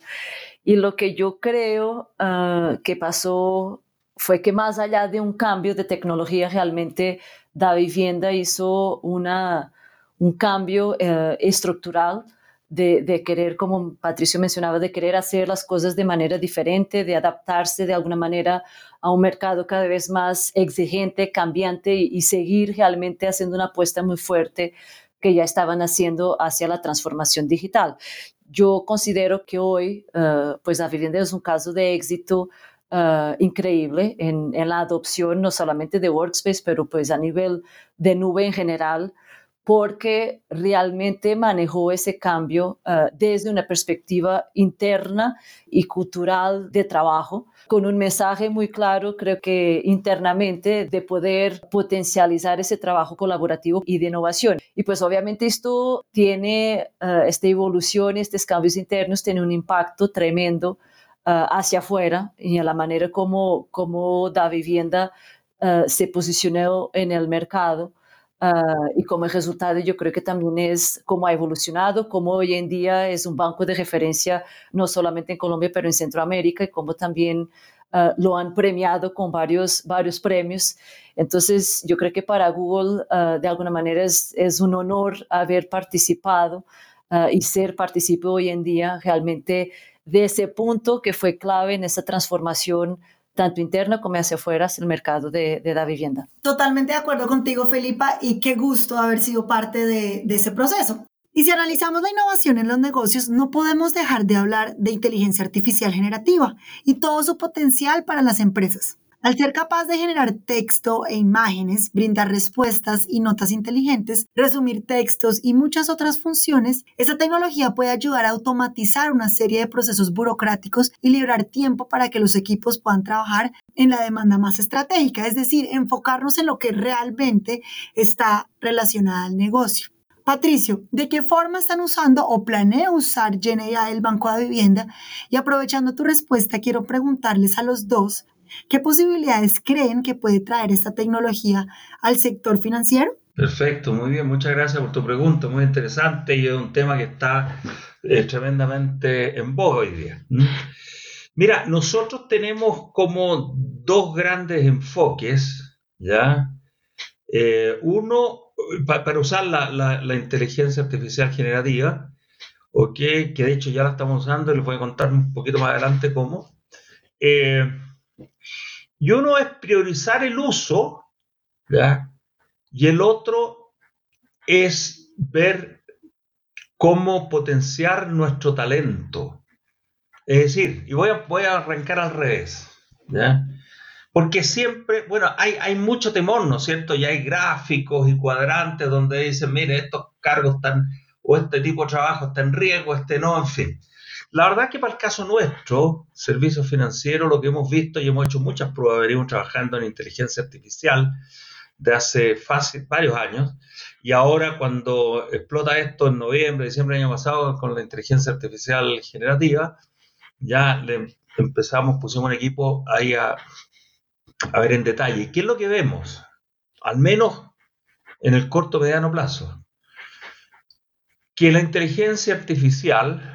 Speaker 4: Y lo que yo creo ah, que pasó fue que más allá de un cambio de tecnología, realmente Da Vivienda hizo una, un cambio eh, estructural de, querer, como Patricio mencionaba, de querer hacer las cosas de manera diferente, de adaptarse de alguna manera a un mercado cada vez más exigente, cambiante y, seguir realmente haciendo una apuesta muy fuerte que ya estaban haciendo hacia la transformación digital. Yo considero que hoy, uh, pues la vivienda es un caso de éxito uh, increíble en, en, la adopción no solamente de Workspace, pero pues a nivel de nube en general porque realmente manejó ese cambio uh, desde una perspectiva interna y cultural de trabajo, con un mensaje muy claro, creo que internamente, de poder potencializar ese trabajo colaborativo y de innovación. Y pues obviamente esto tiene, uh, esta evolución, estos cambios internos, tiene un impacto tremendo hacia afuera y en la manera como, como Da Vivienda se posicionó en el mercado. Uh, y como resultado yo creo que también es cómo ha evolucionado, cómo hoy en día es un banco de referencia no solamente en Colombia, pero en Centroamérica y cómo también lo han premiado con varios, varios premios. Entonces yo creo que para Google de alguna manera es, es, un honor haber participado y ser partícipe hoy en día realmente de ese punto que fue clave en esa transformación tanto interno como hacia afuera, el mercado de, de, la vivienda.
Speaker 1: Totalmente de acuerdo contigo, Felipa, y qué gusto haber sido parte de ese proceso. Y si analizamos la innovación en los negocios, no podemos dejar de hablar de inteligencia artificial generativa y todo su potencial para las empresas. Al ser capaz de generar texto e imágenes, brindar respuestas y notas inteligentes, resumir textos y muchas otras funciones, esta tecnología puede ayudar a automatizar una serie de procesos burocráticos y liberar tiempo para que los equipos puedan trabajar en la demanda más estratégica, es decir, enfocarnos en lo que realmente está relacionado al negocio. Patricio, ¿de qué forma están usando o planea usar GenAI el Banco de Vivienda? Y aprovechando tu respuesta, quiero preguntarles a los dos ¿Qué posibilidades creen que puede traer esta tecnología al sector financiero?
Speaker 3: Perfecto, muy bien, muchas gracias por tu pregunta, muy interesante y es un tema que está eh, tremendamente en boga hoy día. Mira, nosotros tenemos como dos grandes enfoques, ¿ya? Eh, uno, para usar la, inteligencia artificial generativa, que de hecho ya la estamos usando y les voy a contar un poquito más adelante cómo. Eh, y uno es priorizar el uso, y el otro es ver cómo potenciar nuestro talento. Es decir, y voy a, voy a arrancar al revés, Porque siempre, bueno, hay, hay mucho temor, ¿no es cierto? Y hay gráficos y cuadrantes donde dicen, mire, estos cargos están, o este tipo de trabajo está en riesgo, este no, en fin. La verdad es que para el caso nuestro, servicios financieros, lo que hemos visto y hemos hecho muchas pruebas, venimos trabajando en inteligencia artificial de hace fácil, varios años, y ahora cuando explota esto en noviembre, diciembre del año pasado con la inteligencia artificial generativa, ya le empezamos, pusimos un equipo ahí a, a ver en detalle. ¿Qué es lo que vemos? Al menos en el corto mediano plazo. Que la inteligencia artificial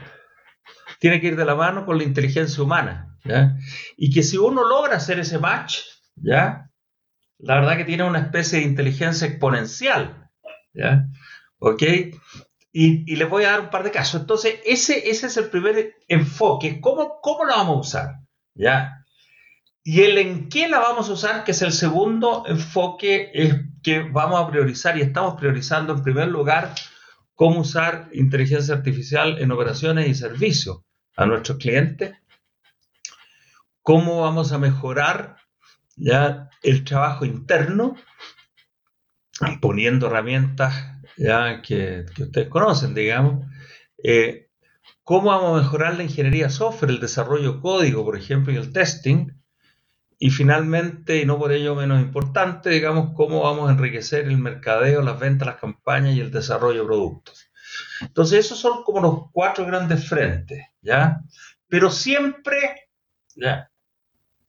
Speaker 3: tiene que ir de la mano con la inteligencia humana. Y que si uno logra hacer ese match, ¿ya? la verdad que tiene una especie de inteligencia exponencial. ¿ya? ¿Ok? Y, les voy a dar un par de casos. Entonces, ese, ese es el primer enfoque. ¿Cómo, ¿Cómo la vamos a usar? ¿Ya? Y el en qué la vamos a usar, que es el segundo enfoque que vamos a priorizar y estamos priorizando en primer lugar cómo usar inteligencia artificial en operaciones y servicios a nuestros clientes, cómo vamos a mejorar ya el trabajo interno, poniendo herramientas ya que, ustedes conocen, digamos, eh, cómo vamos a mejorar la ingeniería software, el desarrollo código, por ejemplo, y el testing, y finalmente, y no por ello menos importante, digamos, cómo vamos a enriquecer el mercadeo, las ventas, las campañas y el desarrollo de productos. Entonces, esos son como los cuatro grandes frentes, ¿ya? Pero siempre, ¿ya?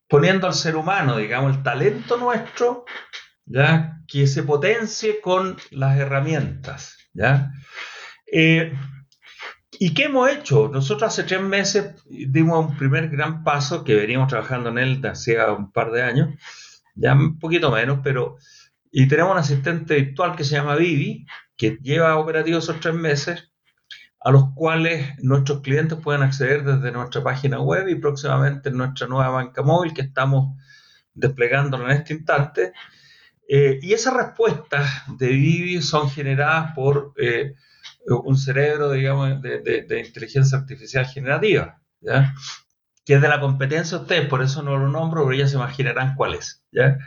Speaker 3: Poniendo al ser humano, digamos, el talento nuestro, ¿ya? que se potencie con las herramientas. ¿ya? Eh, ¿Y qué hemos hecho? Nosotros hace tres meses dimos un primer gran paso que veníamos trabajando en él hacía un par de años, ya un poquito menos, pero... Y tenemos un asistente virtual que se llama Vivi, que lleva operativo esos tres meses, a los cuales nuestros clientes pueden acceder desde nuestra página web y próximamente en nuestra nueva banca móvil que estamos desplegando en este instante. Eh, y esas respuestas de Vivi son generadas por eh, un cerebro, digamos, de, inteligencia artificial generativa, ¿ya? que es de la competencia de ustedes, por eso no lo nombro, pero ya se imaginarán cuál es. ¿ya?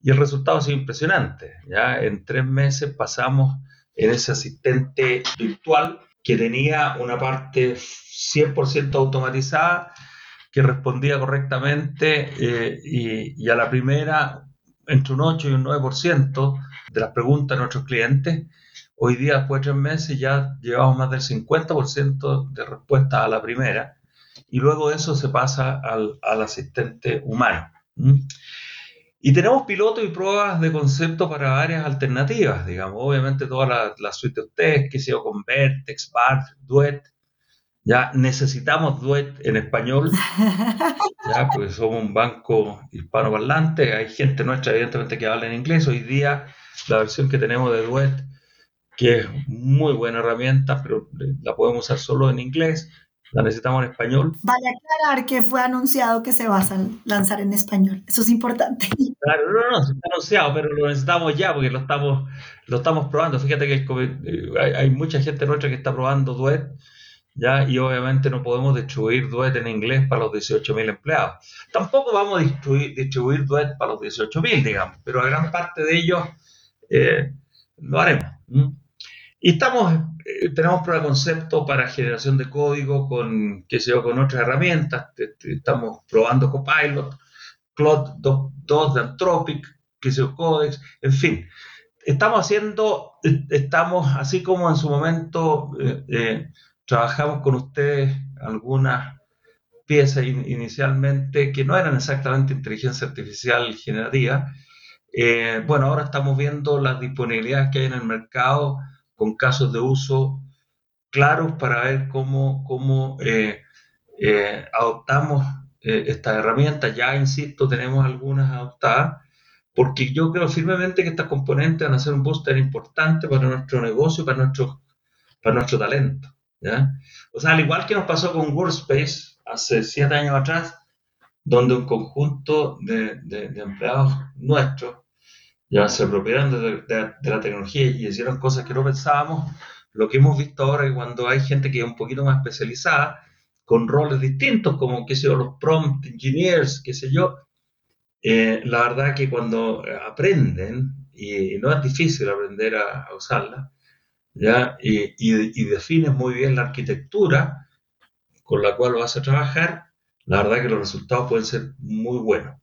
Speaker 3: Y el resultado ha sido impresionante. ¿ya? En tres meses pasamos en ese asistente virtual que tenía una parte 100% automatizada, que respondía correctamente eh, y, y, a la primera entre un 8 y un 9% de las preguntas de nuestros clientes Hoy día, después de tres meses, ya llevamos más del 50% de respuesta a la primera y luego eso se pasa al, asistente humano. Y tenemos pilotos y pruebas de concepto para varias alternativas, digamos. Obviamente toda la, la suite de ustedes, que sea con Vertex, BART, Duet. Ya necesitamos Duet en español, <laughs> ya, porque somos un banco hispanoparlante. Hay gente nuestra, evidentemente, que habla en inglés. Hoy día la versión que tenemos de Duet que es muy buena herramienta, pero la podemos usar solo en inglés, la necesitamos en español.
Speaker 1: Vale aclarar que fue anunciado que se va a lanzar en español, eso es importante. <laughs>
Speaker 3: Claro, no, no, se está anunciado, pero lo necesitamos ya porque lo estamos, lo estamos probando. Fíjate que eh, hay, hay mucha gente nuestra que está probando Duet, ¿ya? y obviamente no podemos distribuir Duet en inglés para los 18.000 empleados. Tampoco vamos a distribuir, distribuir Duet para los 18.000, digamos, pero a gran parte de ellos eh, lo haremos. Y estamos, eh, tenemos prueba de concepto para generación de código con, con otras herramientas. Estamos probando Copilot, Cloud 2 de Anthropic, sé yo, Codex, en fin. Estamos haciendo, estamos, así como en su momento eh, eh, trabajamos con ustedes algunas piezas inicialmente que no eran exactamente inteligencia artificial generativa. bueno, ahora estamos viendo las disponibilidades que hay en el mercado con casos de uso claros para ver cómo, cómo eh, eh, adoptamos eh, estas herramientas. Ya, insisto, tenemos algunas adoptadas, porque yo creo firmemente que estas componentes van a ser un booster importante para nuestro negocio, para nuestro, para nuestro talento. ¿ya? O sea, al igual que nos pasó con Workspace hace siete años atrás, donde un conjunto de, de empleados nuestros ya se apropiaron de, la tecnología y hicieron cosas que no pensábamos. Lo que hemos visto ahora es cuando hay gente que es un poquito más especializada, con roles distintos, como, qué sé los prompt engineers, qué sé yo, eh, la verdad que cuando aprenden, y no es difícil aprender a, usarla, ¿ya? Y, y, y defines muy bien la arquitectura con la cual vas a trabajar, la verdad que los resultados pueden ser muy buenos.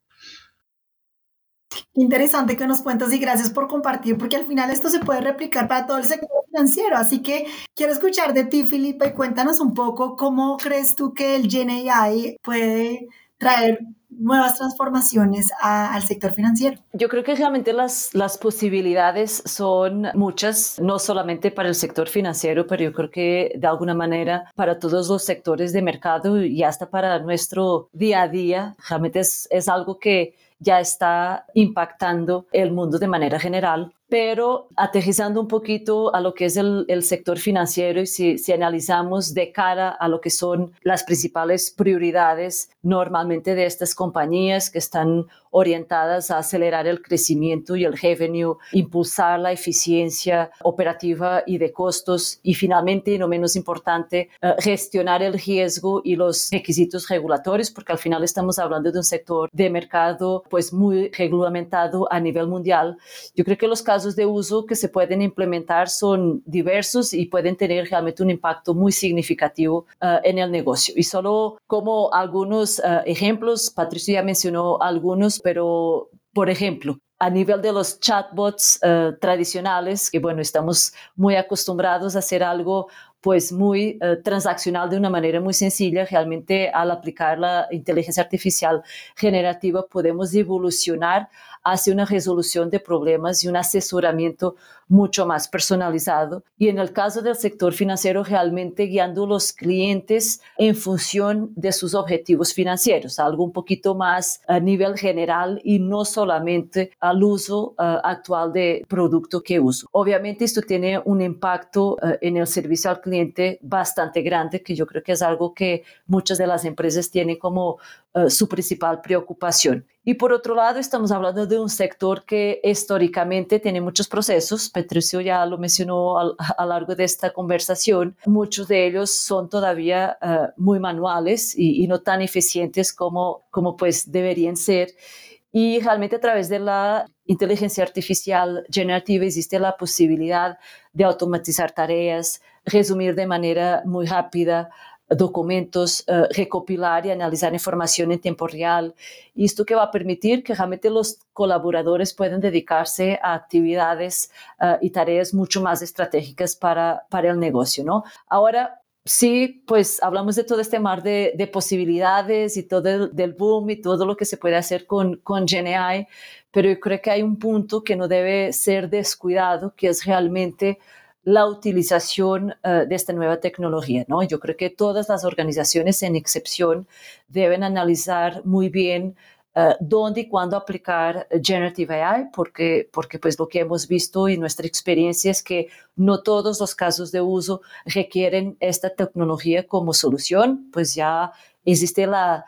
Speaker 1: Interesante que nos cuentas y gracias por compartir, porque al final esto se puede replicar para todo el sector financiero. Así que quiero escuchar de ti, Filipe, y cuéntanos un poco cómo crees tú que el GenAI puede traer nuevas transformaciones al sector financiero?
Speaker 4: Yo creo que realmente las, las posibilidades son muchas, no solamente para el sector financiero, pero yo creo que de alguna manera para todos los sectores de mercado y hasta para nuestro día a día. Realmente es, es algo que ya está impactando el mundo de manera general pero aterrizando un poquito a lo que es el, sector financiero y si, si, analizamos de cara a lo que son las principales prioridades normalmente de estas compañías que están orientadas a acelerar el crecimiento y el revenue, impulsar la eficiencia operativa y de costos y finalmente, y no menos importante, eh, gestionar el riesgo y los requisitos regulatorios, porque al final estamos hablando de un sector de mercado pues muy reglamentado a nivel mundial. Yo creo que los casos de uso que se pueden implementar son diversos y pueden tener realmente un impacto muy significativo eh, en el negocio. Y solo como algunos eh, ejemplos, Patricio ya mencionó algunos, pero por ejemplo, a nivel de los chatbots eh, tradicionales, que bueno, estamos muy acostumbrados a hacer algo pues muy eh, transaccional de una manera muy sencilla. Realmente al aplicar la inteligencia artificial generativa podemos evolucionar hacia una resolución de problemas y un asesoramiento mucho más personalizado. Y en el caso del sector financiero, realmente guiando a los clientes en función de sus objetivos financieros, algo un poquito más a nivel general y no solamente al uso uh, actual de producto que uso. Obviamente esto tiene un impacto uh, en el servicio al cliente bastante grande, que yo creo que es algo que muchas de las empresas tienen como uh, su principal preocupación. Y por otro lado, estamos hablando de un sector que históricamente tiene muchos procesos. Patricio ya lo mencionó a lo largo de esta conversación. Muchos de ellos son todavía uh, muy manuales y, y, no tan eficientes como, como pues deberían ser. Y realmente a través de la inteligencia artificial generativa existe la posibilidad de automatizar tareas, resumir de manera muy rápida documentos, uh, recopilar y analizar información en tiempo real. Y esto que va a permitir que realmente los colaboradores puedan dedicarse a actividades uh, y tareas mucho más estratégicas para, para el negocio, ¿no? Ahora, sí, pues hablamos de todo este mar de, de posibilidades y todo el, del boom y todo lo que se puede hacer con, con GenAI, pero yo creo que hay un punto que no debe ser descuidado, que es realmente la utilización uh, de esta nueva tecnología. ¿no? Yo creo que todas las organizaciones, en excepción, deben analizar muy bien uh, dónde y cuándo aplicar Generative AI, porque, porque pues lo que hemos visto y nuestra experiencia es que no todos los casos de uso requieren esta tecnología como solución, pues ya existe la,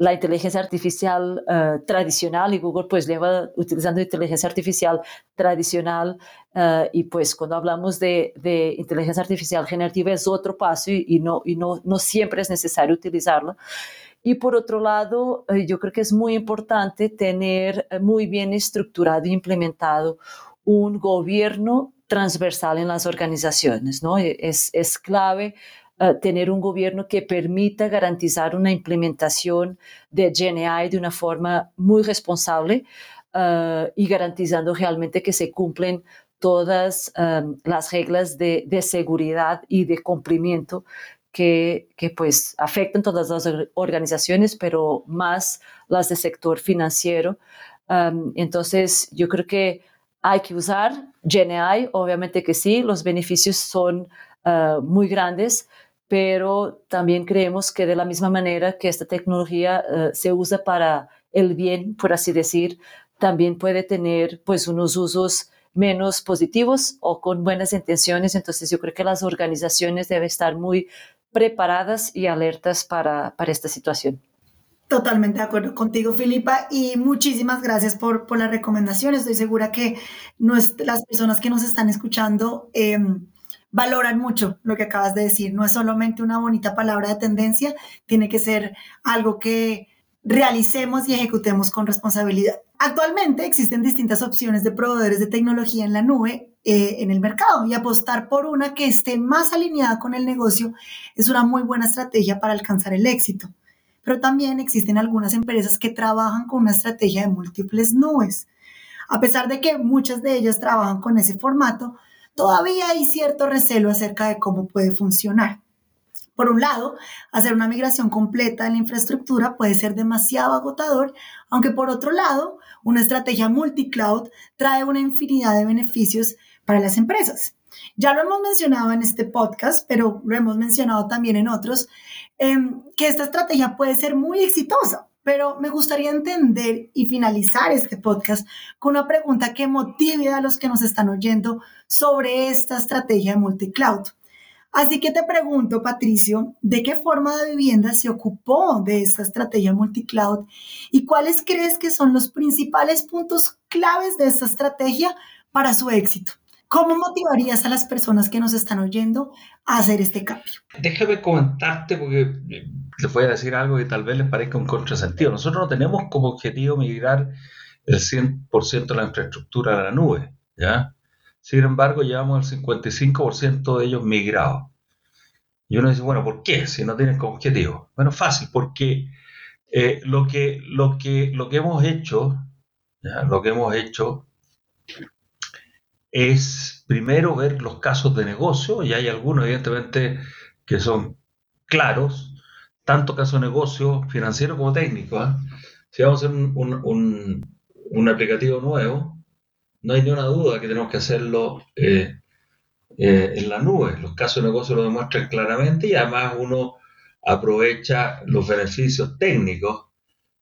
Speaker 4: la inteligencia artificial uh, tradicional y Google pues lleva utilizando inteligencia artificial tradicional uh, y pues cuando hablamos de, de, inteligencia artificial generativa es otro paso y, y, no, y no, no siempre es necesario utilizarlo. Y por otro lado, uh, yo creo que es muy importante tener muy bien estructurado e implementado un gobierno transversal en las organizaciones, ¿no? Es, es clave uh, tener un gobierno que permita garantizar una implementación de GNI de una forma muy responsable uh, y garantizando realmente que se cumplen todas um, las reglas de, de, seguridad y de cumplimiento que, que, pues afectan todas las organizaciones, pero más las del sector financiero. Um, entonces, yo creo que hay que usar GNI, obviamente que sí, los beneficios son uh, muy grandes, pero también creemos que de la misma manera que esta tecnología uh, se usa para el bien, por así decir, también puede tener pues unos usos menos positivos o con buenas intenciones. Entonces yo creo que las organizaciones deben estar muy preparadas y alertas para, para esta situación.
Speaker 1: Totalmente de acuerdo contigo, Filipa, y muchísimas gracias por, por la recomendación. Estoy segura que las personas que nos están escuchando eh, valoran mucho lo que acabas de decir. No es solamente una bonita palabra de tendencia, tiene que ser algo que realicemos y ejecutemos con responsabilidad. Actualmente existen distintas opciones de proveedores de tecnología en la nube eh, en el mercado y apostar por una que esté más alineada con el negocio es una muy buena estrategia para alcanzar el éxito. Pero también existen algunas empresas que trabajan con una estrategia de múltiples nubes. A pesar de que muchas de ellas trabajan con ese formato, todavía hay cierto recelo acerca de cómo puede funcionar. Por un lado, hacer una migración completa de la infraestructura puede ser demasiado agotador, aunque por otro lado, una estrategia multicloud trae una infinidad de beneficios para las empresas. Ya lo hemos mencionado en este podcast, pero lo hemos mencionado también en otros, eh, que esta estrategia puede ser muy exitosa. Pero me gustaría entender y finalizar este podcast con una pregunta que motive a los que nos están oyendo sobre esta estrategia de multicloud. Así que te pregunto, Patricio, ¿de qué forma de vivienda se ocupó de esta estrategia multicloud y cuáles crees que son los principales puntos claves de esta estrategia para su éxito? ¿Cómo motivarías a las personas que nos están oyendo a hacer este cambio?
Speaker 3: Déjame comentarte porque les voy a decir algo que tal vez les parezca un contrasentido. Nosotros no tenemos como objetivo migrar el 100% de la infraestructura a la nube, ¿ya? Sin embargo, llevamos el 55% de ellos migrados. Y uno dice, bueno, ¿por qué? Si no tienen como objetivo. Bueno, fácil, porque eh, lo, que, lo, que, lo que hemos hecho, lo que hemos hecho es primero ver los casos de negocio, y hay algunos evidentemente que son claros, tanto caso de negocio financiero como técnico. ¿eh? Si vamos a hacer un, un, un aplicativo nuevo, no hay ni una duda que tenemos que hacerlo eh, eh, en la nube. Los casos de negocio lo demuestran claramente y además uno aprovecha los beneficios técnicos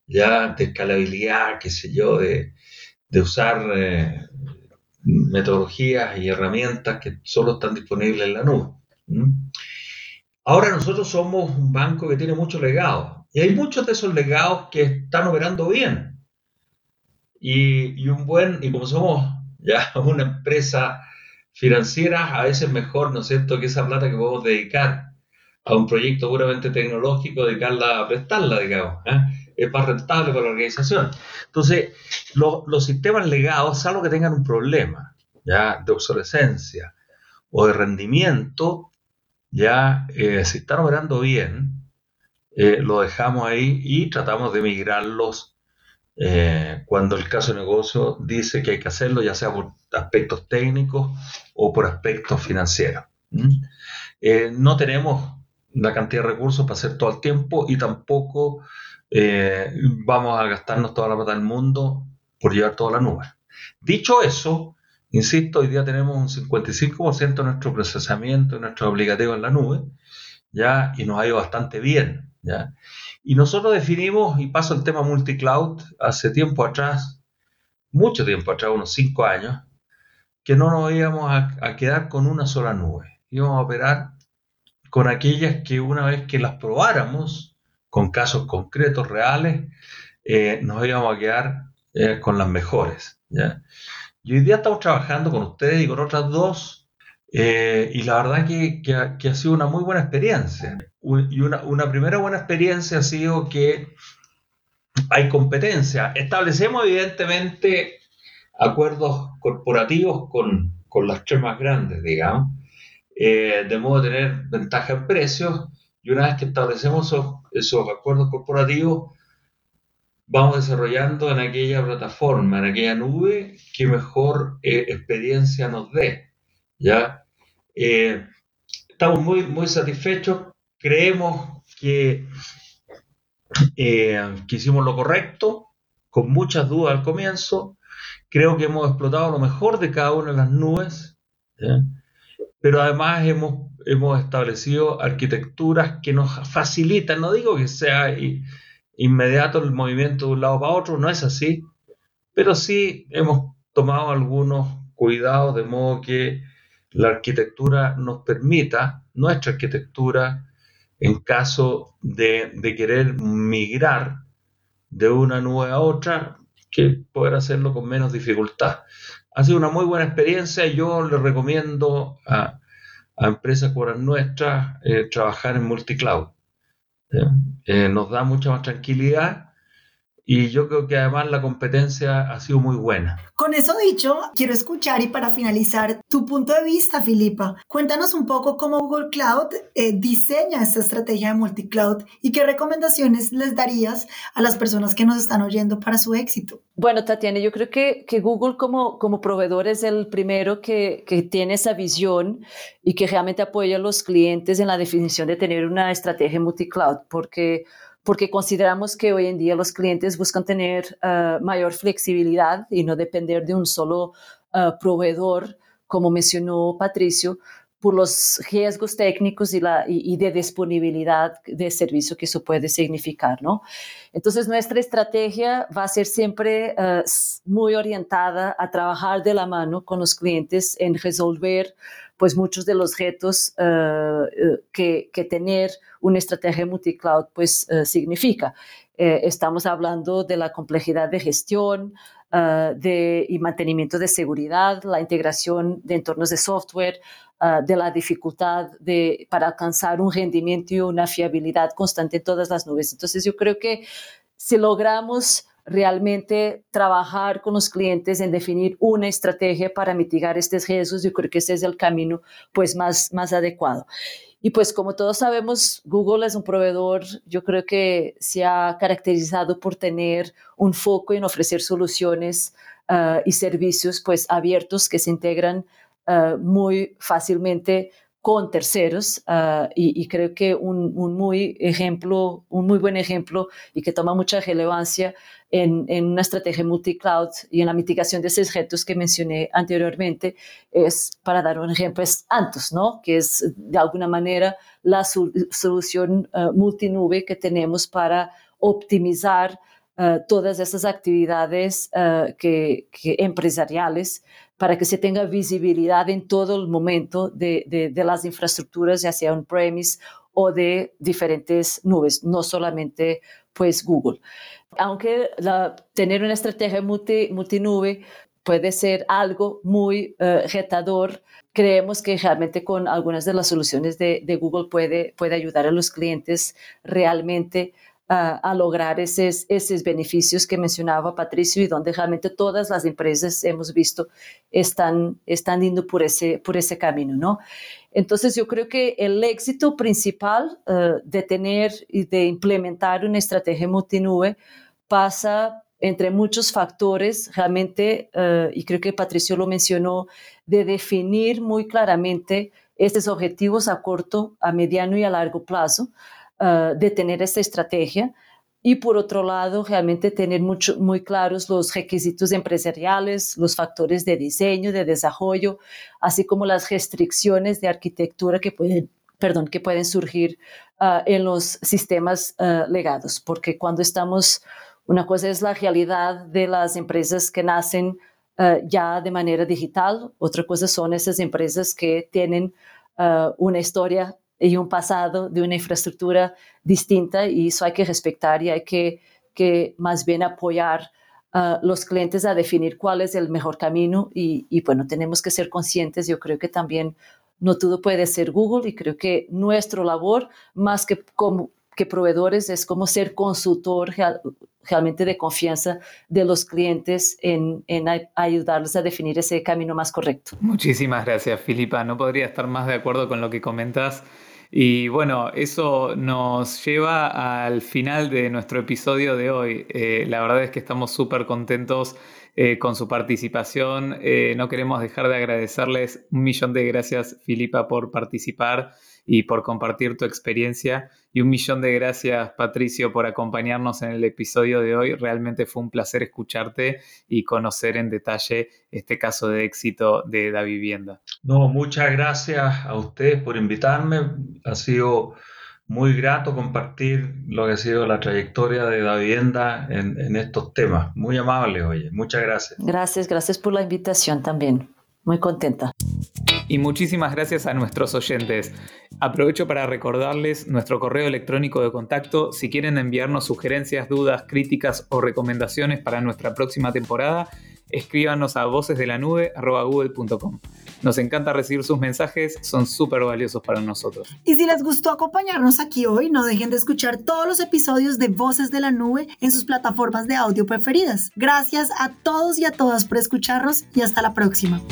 Speaker 3: ya de escalabilidad, qué sé yo, de, usar eh, metodologías y herramientas que solo están disponibles en la nube. Ahora nosotros somos un banco que tiene muchos legados y hay muchos de esos legados que están operando bien. Y, un buen, y como somos ya <laughs> una empresa financiera, a veces mejor, ¿no es cierto?, que esa plata que podemos dedicar a un proyecto puramente tecnológico, dedicarla a prestarla, digamos. ¿eh? Es más rentable para la organización. Entonces, los sistemas legados, salvo que tengan un problema ya de obsolescencia o de rendimiento, ya eh, si están operando bien, eh, lo dejamos ahí y tratamos de migrarlos eh, cuando el caso de negocio dice que hay que hacerlo, ya sea por aspectos técnicos o por aspectos financieros. no tenemos la cantidad de recursos para hacer todo el tiempo y tampoco eh, vamos a gastarnos toda la plata del mundo por llevar toda la nube. Dicho eso, insisto, hoy día tenemos un 55% de nuestro procesamiento y nuestro aplicativo en la nube, ¿ya? Y nos ha ido bastante bien, ¿ya? Y nosotros definimos, y paso el tema multicloud, hace tiempo atrás, mucho tiempo atrás, unos 5 años, que no nos íbamos a, a quedar con una sola nube. Íbamos a operar con aquellas que una vez que las probáramos, con casos concretos, reales, eh, nos íbamos a quedar eh, con las mejores. Y hoy día estamos trabajando con ustedes y con otras dos, eh, y la verdad que, que, ha, sido una muy buena experiencia. Y una, primera buena experiencia ha sido que hay competencia. Establecemos evidentemente acuerdos corporativos con, con las tres más grandes, digamos, de modo de tener ventaja en precios y una vez que establecemos esos, acuerdos corporativos, vamos desarrollando en aquella plataforma, en aquella nube, que mejor eh, experiencia nos dé. ¿ya? Eh, estamos muy, muy satisfechos, creemos que, eh, que hicimos lo correcto, con muchas dudas al comienzo, creo que hemos explotado lo mejor de cada una de las nubes, pero además hemos hemos establecido arquitecturas que nos facilitan, no digo que sea inmediato el movimiento de un lado para otro, no es así, pero sí hemos tomado algunos cuidados de modo que la arquitectura nos permita, nuestra arquitectura, en caso de, de querer migrar de una nube a otra, que poder hacerlo con menos dificultad. Ha sido una muy buena experiencia. Yo le recomiendo a, empresas como las nuestras eh, trabajar en multicloud. Eh, nos da mucha más tranquilidad y yo creo que además la competencia ha sido muy buena.
Speaker 1: Con eso dicho, quiero escuchar y para finalizar tu punto de vista, Filipa. Cuéntanos un poco cómo Google Cloud eh, diseña esta estrategia de multicloud y qué recomendaciones les darías a las personas que nos están oyendo para su éxito.
Speaker 4: Bueno, Tatiana, yo creo que, que Google como, como proveedor es el primero que, que tiene esa visión y que realmente apoya a los clientes en la definición de tener una estrategia multicloud, porque porque consideramos que hoy en día los clientes buscan tener uh, mayor flexibilidad y no depender de un solo uh, proveedor, como mencionó Patricio, por los riesgos técnicos y, la, y, de disponibilidad de servicio que eso puede significar, ¿no? Entonces, nuestra estrategia va a ser siempre uh, muy orientada a trabajar de la mano con los clientes en resolver pues muchos de los retos uh, que, que, tener una estrategia multicloud pues uh, significa. Eh, estamos hablando de la complejidad de gestión de, y mantenimiento de seguridad, la integración de entornos de software, de la dificultad de, para alcanzar un rendimiento y una fiabilidad constante en todas las nubes. Entonces yo creo que si logramos realmente trabajar con los clientes en definir una estrategia para mitigar estos riesgos. Yo creo que ese es el camino pues más, más adecuado. Y pues como todos sabemos, Google es un proveedor, yo creo que se ha caracterizado por tener un foco en ofrecer soluciones uh, y servicios pues abiertos que se integran uh, muy fácilmente con terceros uh, y, y, creo que un, un, muy ejemplo, un muy buen ejemplo y que toma mucha relevancia en, en, una estrategia multi-cloud y en la mitigación de esos retos que mencioné anteriormente, es, para dar un ejemplo, es Antos, ¿no? que es de alguna manera la solución uh, multinube que tenemos para optimizar uh, todas esas actividades uh, que, que empresariales para que se tenga visibilidad en todo el momento de, de, de las infraestructuras, ya sea on-premise o de diferentes nubes, no solamente pues Google. Aunque tener una estrategia multi, multinube puede ser algo muy uh, retador, creemos que realmente con algunas de las soluciones de, de Google puede, puede ayudar a los clientes realmente a lograr esos, esos beneficios que mencionaba Patricio y donde realmente todas las empresas hemos visto están, están yendo por ese, por ese camino, ¿no? Entonces yo creo que el éxito principal uh, de tener y de implementar una estrategia multinube pasa entre muchos factores, realmente, uh, y creo que Patricio lo mencionó, de definir muy claramente estos objetivos a corto, a mediano y a largo plazo, uh, de tener esta estrategia y por otro lado realmente tener mucho, muy claros los requisitos empresariales, los factores de diseño, de desarrollo, así como las restricciones de arquitectura que pueden, perdón, que pueden surgir uh, en los sistemas uh, legados, porque cuando estamos, una cosa es la realidad de las empresas que nacen uh, ya de manera digital, otra cosa son esas empresas que tienen una historia y un pasado de una infraestructura distinta y eso hay que respetar y hay que, que más bien apoyar a los clientes a definir cuál es el mejor camino y, y, bueno, tenemos que ser conscientes, yo creo que también no todo puede ser Google y creo que nuestra labor, más que como que proveedores, es como ser consultor real, realmente de confianza de los clientes en, en ayudarles a definir ese camino más correcto.
Speaker 2: Muchísimas gracias, Filipa. No podría estar más de acuerdo con lo que comentas. Y bueno, eso nos lleva al final de nuestro episodio de hoy. Eh, la verdad es que estamos súper contentos eh, con su participación. Eh, no queremos dejar de agradecerles un millón de gracias, Filipa, por participar y por compartir tu experiencia. Y un millón de gracias, Patricio, por acompañarnos en el episodio de hoy. Realmente fue un placer escucharte y conocer en detalle este caso de éxito de Da Vivienda.
Speaker 3: No, muchas gracias a ustedes por invitarme. Ha sido muy grato compartir lo que ha sido la trayectoria de Da Vivienda en, en estos temas. Muy amable, oye. Muchas gracias.
Speaker 4: Gracias, gracias por la invitación también. Muy contenta.
Speaker 2: Y muchísimas gracias a nuestros oyentes. Aprovecho para recordarles nuestro correo electrónico de contacto si quieren enviarnos sugerencias, dudas, críticas o recomendaciones para nuestra próxima temporada. Escríbanos a vocesdelanube.google.com. Nos encanta recibir sus mensajes, son súper valiosos para nosotros.
Speaker 1: Y si les gustó acompañarnos aquí hoy, no dejen de escuchar todos los episodios de Voces de la Nube en sus plataformas de audio preferidas. Gracias a todos y a todas por escucharnos y hasta la próxima.